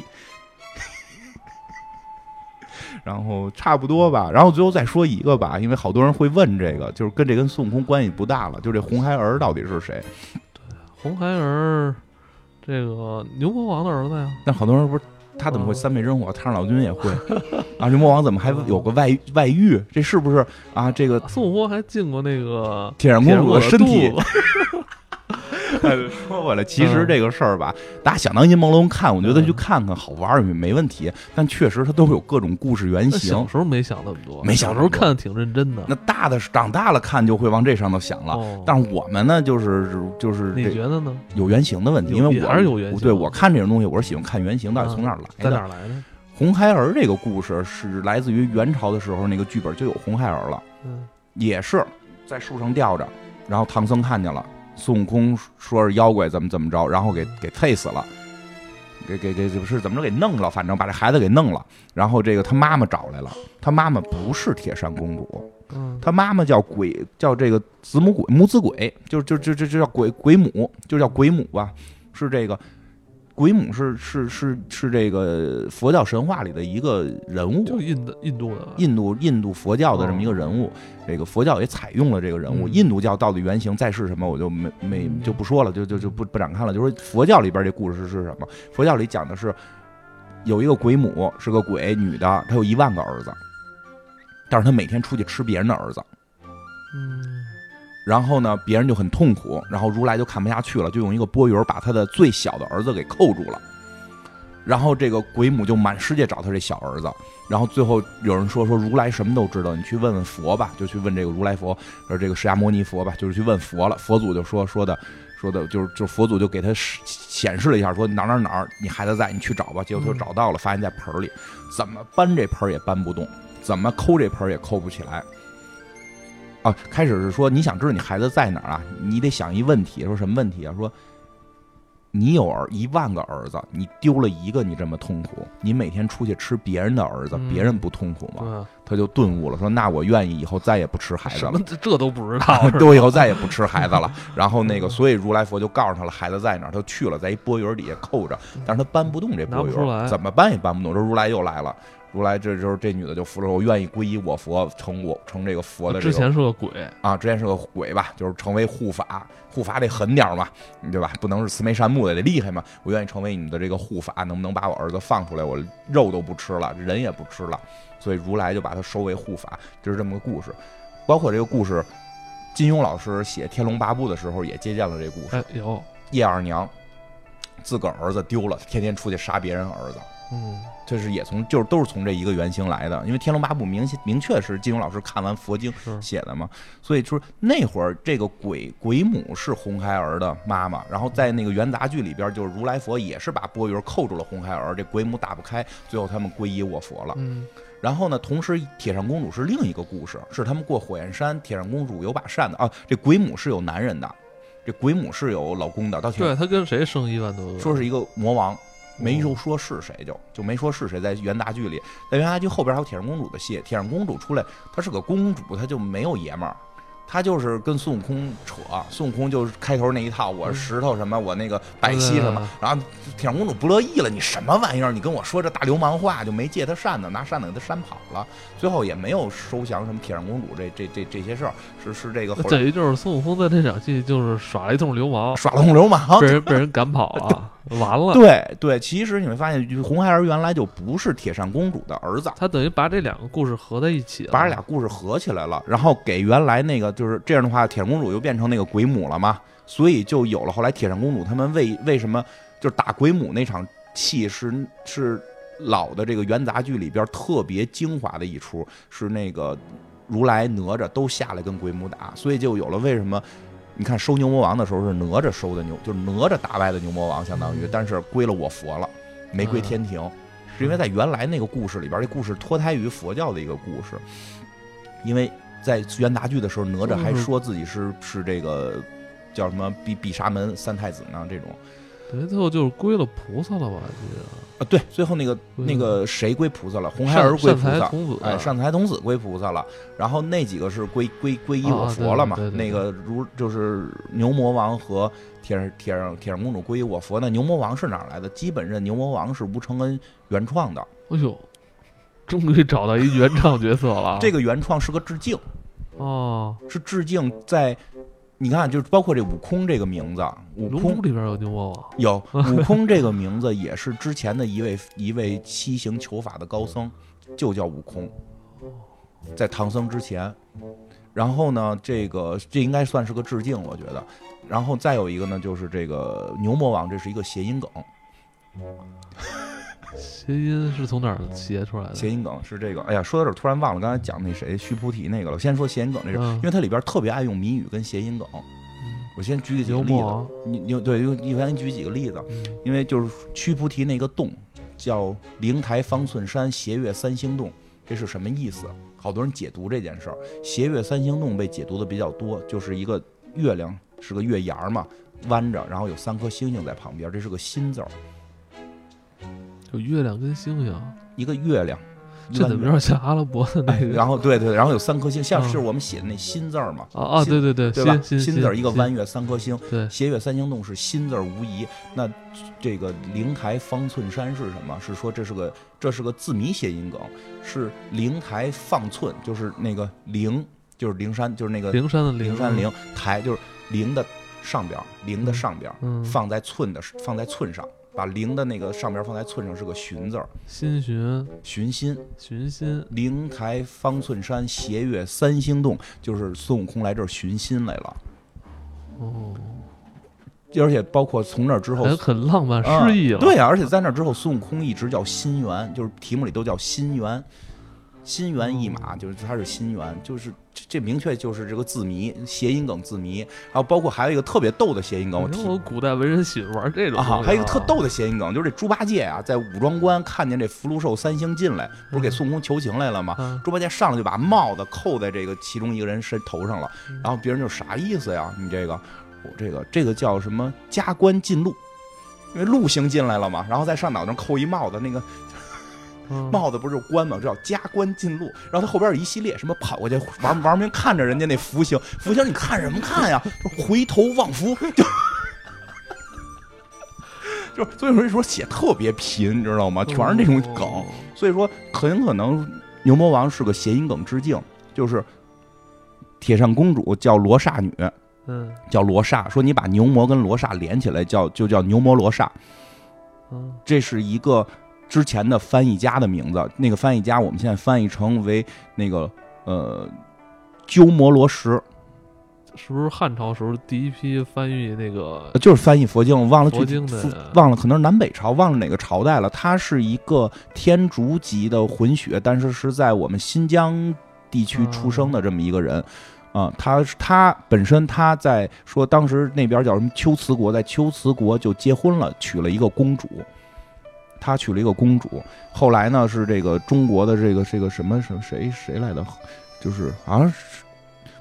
然后差不多吧，然后最后再说一个吧，因为好多人会问这个，就是跟这跟孙悟空关系不大了，就这红孩儿到底是谁？对，红孩儿，这个牛魔王的儿子呀。但好多人不是他怎么会三昧真火？太上老君也会 啊？牛魔王怎么还有个外外遇？这是不是啊？这个孙悟空还进过那个铁扇公主的身体。说回来，其实这个事儿吧，大家想当阴朦胧看，我觉得去看看好玩儿也没问题。但确实，它都有各种故事原型。小时候没想那么多，没小时候看的挺认真的。那大的长大了看就会往这上头想了。但是我们呢，就是就是你觉得呢？有原型的问题，因为我还是有原型。对我看这种东西，我是喜欢看原型到底从哪儿来的。在哪儿来的？红孩儿这个故事是来自于元朝的时候，那个剧本就有红孩儿了。嗯，也是在树上吊着，然后唐僧看见了。孙悟空说是妖怪，怎么怎么着，然后给给配死了，给给给不是怎么着给弄了，反正把这孩子给弄了。然后这个他妈妈找来了，他妈妈不是铁扇公主，他妈妈叫鬼，叫这个子母鬼母子鬼，就就就就就叫鬼鬼母，就叫鬼母吧，是这个。鬼母是是是是这个佛教神话里的一个人物，就印的印度的印度印度佛教的这么一个人物，这个佛教也采用了这个人物。印度教到底原型再是什么，我就没没就不说了，就就就不不展开了。就说佛教里边这故事是什么？佛教里讲的是有一个鬼母是个鬼女的，她有一万个儿子，但是她每天出去吃别人的儿子。嗯。然后呢，别人就很痛苦，然后如来就看不下去了，就用一个钵盂把他的最小的儿子给扣住了。然后这个鬼母就满世界找他这小儿子，然后最后有人说说如来什么都知道，你去问问佛吧，就去问这个如来佛，说这个释迦牟尼佛吧，就是去问佛了。佛祖就说说的说的，就是就佛祖就给他显示了一下，说哪哪哪你孩子在，你去找吧。结果他就找到了，发现在盆里，怎么搬这盆也搬不动，怎么抠这盆也抠不起来。啊，开始是说你想知道你孩子在哪儿啊？你得想一问题，说什么问题啊？说你有儿一万个儿子，你丢了一个，你这么痛苦？你每天出去吃别人的儿子，别人不痛苦吗？他就顿悟了，说那我愿意以后再也不吃孩子了。这都不知道，我以后再也不吃孩子了。然后那个，所以如来佛就告诉他了，孩子在哪儿，他去了，在一钵盂底下扣着，但是他搬不动这钵盂，怎么搬也搬不动。说如来又来了。如来，这就是这女的就服了，我愿意皈依我佛，成我成这个佛的。之前是个鬼啊，之前是个鬼吧，就是成为护法，护法得狠点嘛，对吧？不能是慈眉善目的，得厉害嘛。我愿意成为你的这个护法，能不能把我儿子放出来？我肉都不吃了，人也不吃了，所以如来就把他收为护法，就是这么个故事。包括这个故事，金庸老师写《天龙八部》的时候也借鉴了这故事。有叶二娘自个儿儿子丢了，天天出去杀别人儿子。嗯。这是也从就是都是从这一个原型来的，因为《天龙八部》明明确是金庸老师看完佛经写的嘛，所以就是那会儿这个鬼鬼母是红孩儿的妈妈，然后在那个元杂剧里边，就是如来佛也是把钵盂扣住了红孩儿，这鬼母打不开，最后他们皈依我佛了。嗯，然后呢，同时铁扇公主是另一个故事，是他们过火焰山，铁扇公主有把扇子啊，这鬼母是有男人的，这鬼母是有老公的，到对他跟谁生一万多？说是一个魔王。没有说是谁，就就没说是谁。在元大剧里，在元大剧后边还有铁扇公主的戏，铁扇公主出来，她是个公主，她就没有爷们儿。他就是跟孙悟空扯，孙悟空就是开头那一套，我石头什么，我那个百溪什么，然后铁扇公主不乐意了，你什么玩意儿？你跟我说这大流氓话，就没借他扇子，拿扇子给他扇跑了，最后也没有收降什么铁扇公主这这这这些事儿，是是这个。等于就是孙悟空在这场戏就是耍了一通流氓，耍了通流氓，被人被人赶跑了，完了。对对，其实你会发现，红孩儿原来就不是铁扇公主的儿子，他等于把这两个故事合在一起了，把这俩故事合起来了，然后给原来那个。就是这样的话，铁扇公主又变成那个鬼母了嘛，所以就有了后来铁扇公主他们为为什么就是打鬼母那场戏是是老的这个元杂剧里边特别精华的一出，是那个如来哪吒都下来跟鬼母打，所以就有了为什么你看收牛魔王的时候是哪吒收的牛，就是哪吒打败的牛魔王，相当于但是归了我佛了，没归天庭，是因为在原来那个故事里边，这故事脱胎于佛教的一个故事，因为。在元大剧的时候，哪吒还说自己是是这个叫什么毗毗沙门三太子呢？这种，等于最后就是归了菩萨了吧？记得啊，对，最后那个那个谁归菩萨了？红孩儿归菩萨，哎，善财童子归菩萨了。然后那几个是归归归依我佛了嘛？那个如就是牛魔王和铁铁铁扇公主归依我佛。那牛魔王是哪来的？基本认牛魔王是吴承恩原创的。哎呦。终于找到一原创角色了。这个原创是个致敬，哦，是致敬。在你看，就是包括这悟空这个名字，悟空里边有牛魔王，有 悟空这个名字也是之前的一位一位西行求法的高僧，就叫悟空，在唐僧之前。然后呢，这个这应该算是个致敬，我觉得。然后再有一个呢，就是这个牛魔王，这是一个谐音梗。谐音是从哪儿谐出来的？谐音梗是这个。哎呀，说到这儿突然忘了刚才讲那谁须菩提那个了。我先说谐音梗这个，因为它里边特别爱用谜语跟谐音梗。我先举几个例子。你你对，一般举几个例子。因为就是须菩提那个洞叫灵台方寸山斜月三星洞，这是什么意思？好多人解读这件事儿。斜月三星洞被解读的比较多，就是一个月亮是个月牙嘛，弯着，然后有三颗星星在旁边，这是个心字儿。就月亮跟星星，一个月亮，这怎么有点像阿拉伯的那个？然后对对，然后有三颗星，像是我们写的那心字儿嘛。啊啊，对对对，对吧？心字儿一个弯月三颗星，对，斜月三星洞是心字儿无疑。那这个灵台方寸山是什么？是说这是个这是个字谜谐音梗，是灵台放寸，就是那个灵，就是灵山，就是那个灵山的灵山灵台，就是灵的上边，灵的上边，放在寸的放在寸上。把灵的那个上边放在寸上是个寻字儿，心寻寻心寻心，灵台方寸山，斜月三星洞，就是孙悟空来这儿寻心来了。哦，而且包括从那之后，很浪漫诗意了。对呀，而且在那之后，孙悟空一直叫心猿，就是题目里都叫心猿。心猿意马，就是它是心猿，就是这明确就是这个字谜，谐音梗字谜。然后包括还有一个特别逗的谐音梗，我听古代文人喜欢玩这种啊。还有一个特逗的谐音梗，就是这猪八戒啊，在武装关看见这福禄寿三星进来，不是给孙悟空求情来了吗？猪八戒上来就把帽子扣在这个其中一个人身头上了，然后别人就啥意思呀？你这个，我这个这个叫什么加官进禄？因为禄星进来了嘛，然后在上脑袋上扣一帽子，那个。帽子不是官吗？这叫加官进禄。然后他后边有一系列什么跑过去玩玩命看着人家那福星，福星你看什么看呀？回头望福，就 就所以说说写特别贫，你知道吗？全是那种梗。所以说很可能牛魔王是个谐音梗致敬，就是铁扇公主叫罗刹女，嗯，叫罗刹。说你把牛魔跟罗刹连起来，叫就叫牛魔罗刹。嗯，这是一个。之前的翻译家的名字，那个翻译家我们现在翻译成为那个呃鸠摩罗什，是不是汉朝时候第一批翻译那个？就是翻译佛经，我忘了具体，忘了可能是南北朝，忘了哪个朝代了。他是一个天竺籍的混血，但是是在我们新疆地区出生的这么一个人啊。他他本身他在说当时那边叫什么龟兹国，在龟兹国就结婚了，娶了一个公主。他娶了一个公主，后来呢是这个中国的这个这个什么什么谁谁来的，就是好像是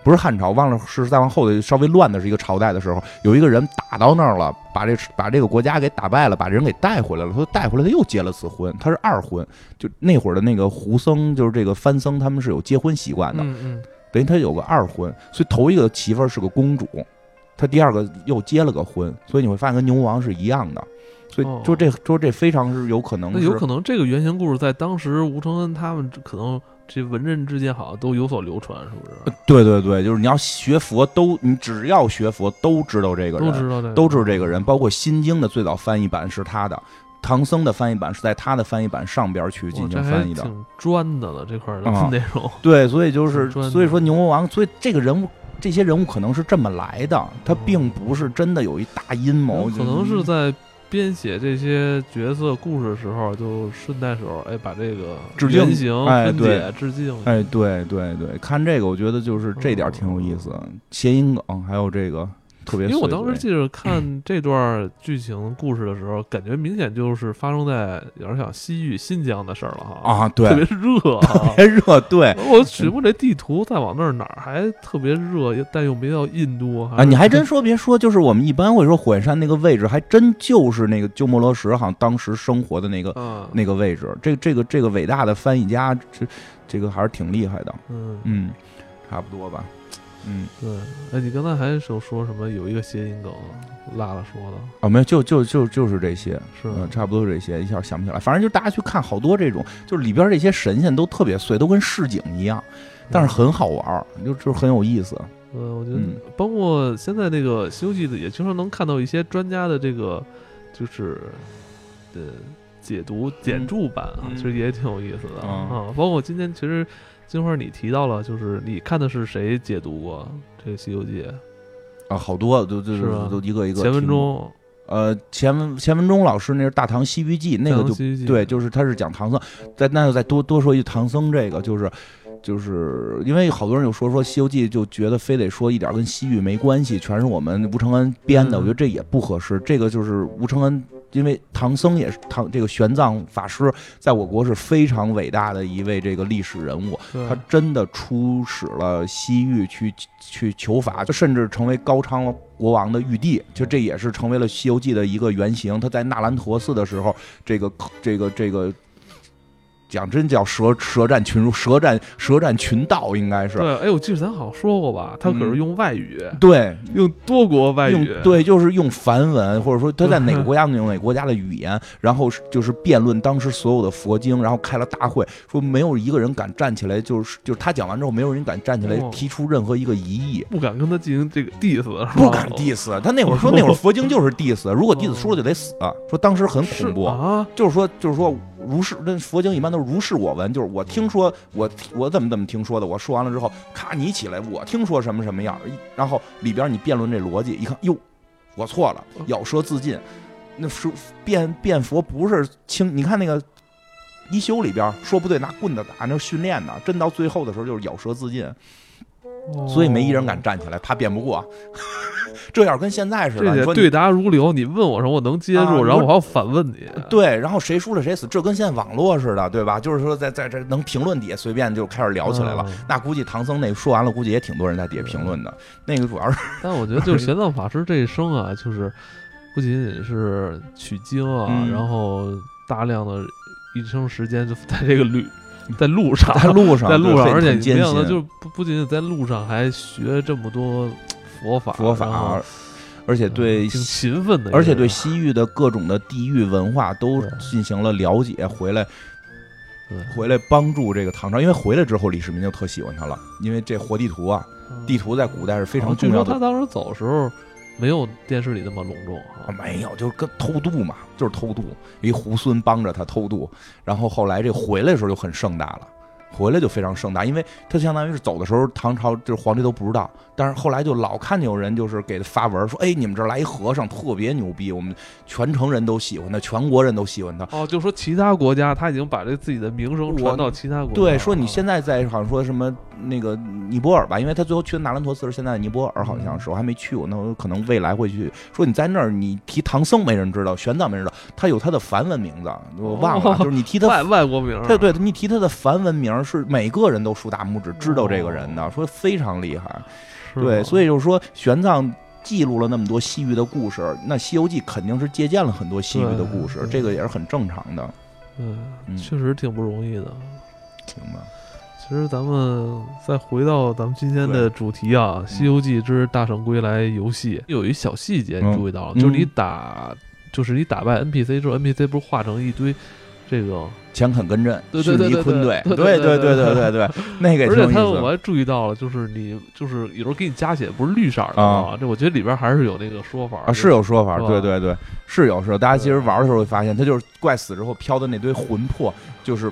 不是汉朝，忘了是再往后的稍微乱的是一个朝代的时候，有一个人打到那儿了，把这把这个国家给打败了，把人给带回来了。他带回来他又结了次婚，他是二婚。就那会儿的那个胡僧，就是这个番僧，他们是有结婚习惯的，等于他有个二婚，所以头一个媳妇儿是个公主，他第二个又结了个婚，所以你会发现跟牛魔王是一样的。所以，就这，说这非常是有可能。那有可能这个原型故事在当时吴承恩他们可能这文人之间好像都有所流传，是不是？对对对，就是你要学佛，都你只要学佛都知道这个人，都知道这，都知道这个人。包括《心经》的最早翻译版是他的，唐僧的翻译版是在他的翻译版上边去进行翻译的。挺专的了这块的内容。对，所以就是所以说牛魔王，所以这个人物这些人物可能是这么来的，他并不是真的有一大阴谋，可能是在。编写这些角色故事的时候，就顺带手哎，把这个原型分解致敬。哎，对对对，看这个，我觉得就是这点挺有意思，谐音梗，还有这个。特别，因为我当时记着看这段剧情故事的时候，感觉明显就是发生在有点像西域新疆的事儿了哈啊，对，特别热，特别热，对。我取过这地图，再往那儿哪儿还特别热，但又没到印度啊。你还真说别说，就是我们一般会说火焰山那个位置，还真就是那个鸠摩罗什好像当时生活的那个那个位置。这这个这个伟大的翻译家，这这个还是挺厉害的。嗯嗯，差不多吧。嗯，对，哎，你刚才还说说什么？有一个谐音梗，辣了说的哦，没有，就就就就是这些，是差不多这些，一下想不起来。反正就大家去看好多这种，就是里边这些神仙都特别碎，都跟市井一样，但是很好玩，就就很有意思。呃，我觉得包括现在那个《西游记》的，也经常能看到一些专家的这个就是呃解读简注版啊，其实也挺有意思的啊。包括今天其实。金花，你提到了，就是你看的是谁解读过这个《西游记》啊？好多都就是都一个一个。钱文忠，呃，钱文钱文忠老师那是《大唐西域记》，那个就对，就是他是讲唐僧。再那就再多多说一句，唐僧这个就是就是因为好多人有说说《西游记》，就觉得非得说一点跟西域没关系，全是我们吴承恩编的。我觉得这也不合适。这个就是吴承恩。因为唐僧也是唐这个玄奘法师，在我国是非常伟大的一位这个历史人物，他真的出使了西域去去求法，甚至成为高昌国王的玉帝，就这也是成为了《西游记》的一个原型。他在纳兰陀寺的时候，这个这个这个讲真叫舌舌战群儒，舌战舌战群盗，应该是。对，哎，我记得咱好像说过吧，他可是用外语，对，用多国外语，对，就是用梵文，或者说他在 哪个国家用哪个国家的语言，然后就是辩论当时所有的佛经，然后开了大会，说没有一个人敢站起来，就是就是他讲完之后，没有人敢站起来提出任何一个疑义，不敢跟他进行这个 diss，不敢 diss。他那会儿说那会儿佛经就是 diss，如果 diss 输了就得死，说当时很恐怖。啊，就是说就是说。如是，那佛经一般都是如是我闻，就是我听说，我我怎么怎么听说的，我说完了之后，咔你起来，我听说什么什么样，然后里边你辩论这逻辑，一看哟，我错了，咬舌自尽，那是辩辩佛不是轻，你看那个一休里边说不对，拿棍子打，那训练呢，真到最后的时候就是咬舌自尽，所以没一人敢站起来，怕辩不过。这要是跟现在似的，说对答如流，你问我什么我能接住，然后我还要反问你。对，然后谁输了谁死，这跟现在网络似的，对吧？就是说在在这能评论底下随便就开始聊起来了。那估计唐僧那说完了，估计也挺多人在底下评论的。那个主要是，但我觉得就是玄奘法师这一生啊，就是不仅仅是取经啊，然后大量的一生时间就在这个旅在路上，在路上，在路上，而且没想到就不不仅仅在路上还学这么多。佛法，佛法，而且对挺勤奋的，而且对西域的各种的地域文化都进行了了解，回来，回来帮助这个唐朝，因为回来之后李世民就特喜欢他了，因为这活地图啊，地图在古代是非常重要的。他当时走的时候没有电视里那么隆重啊，没有，就是跟偷渡嘛，就是偷渡，一猢狲帮着他偷渡，然后后来这回来的时候就很盛大了。回来就非常盛大，因为他相当于是走的时候，唐朝就是皇帝都不知道。但是后来就老看见有人就是给他发文说：“哎，你们这儿来一和尚，特别牛逼，我们全城人都喜欢他，全国人都喜欢他。”哦，就说其他国家他已经把这自己的名声传到其他国家。对，说你现在在好像说什么那个尼泊尔吧，因为他最后去的纳兰陀寺是现在的尼泊尔，好像是我还没去过，那我可能未来会去。说你在那儿，你提唐僧没人知道，玄奘没人知道，他有他的梵文名字，我忘了，就是你提他外外国名。对对，你提他的梵文名是每个人都竖大拇指知道这个人的，说非常厉害。对，所以就是说，玄奘记录了那么多西域的故事，那《西游记》肯定是借鉴了很多西域的故事，这个也是很正常的。嗯，确实挺不容易的。行吧。其实咱们再回到咱们今天的主题啊，《西游记之大圣归来》游戏有一小细节你注意到了，就是你打，就是你打败 NPC 之后，NPC 不是化成一堆。这个乾肯根阵，对对对对对对对对对对，那个而且他我还注意到了，就是你就是有时候给你加血不是绿色的啊，这我觉得里边还是有那个说法啊，是有说法，对对对，是有是。大家其实玩的时候会发现，他就是怪死之后飘的那堆魂魄，就是，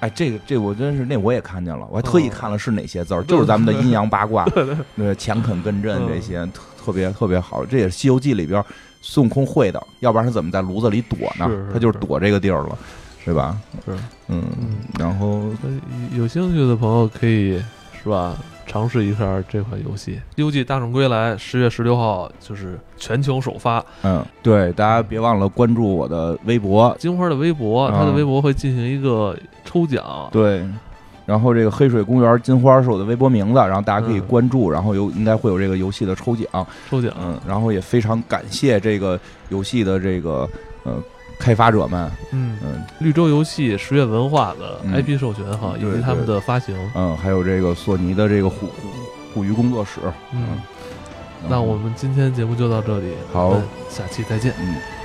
哎，这个这我真是那我也看见了，我还特意看了是哪些字儿，就是咱们的阴阳八卦，对。乾肯根阵这些特别特别好，这也是《西游记》里边孙悟空会的，要不然他怎么在炉子里躲呢？他就是。躲这个地儿了。对吧？是，嗯，然后有兴趣的朋友可以是吧，尝试一下这款游戏《西游记大圣归来》。十月十六号就是全球首发。嗯，对，大家别忘了关注我的微博，金花的微博，他的微博会进行一个抽奖。对，然后这个黑水公园金花是我的微博名字，然后大家可以关注，然后有应该会有这个游戏的抽奖。抽奖，嗯，然后也非常感谢这个游戏的这个呃。开发者们，嗯嗯，绿洲游戏、十月文化的 IP 授权哈，以及他们的发行，嗯，还有这个索尼的这个虎虎虎鱼工作室，嗯，那我们今天节目就到这里，好，下期再见，嗯。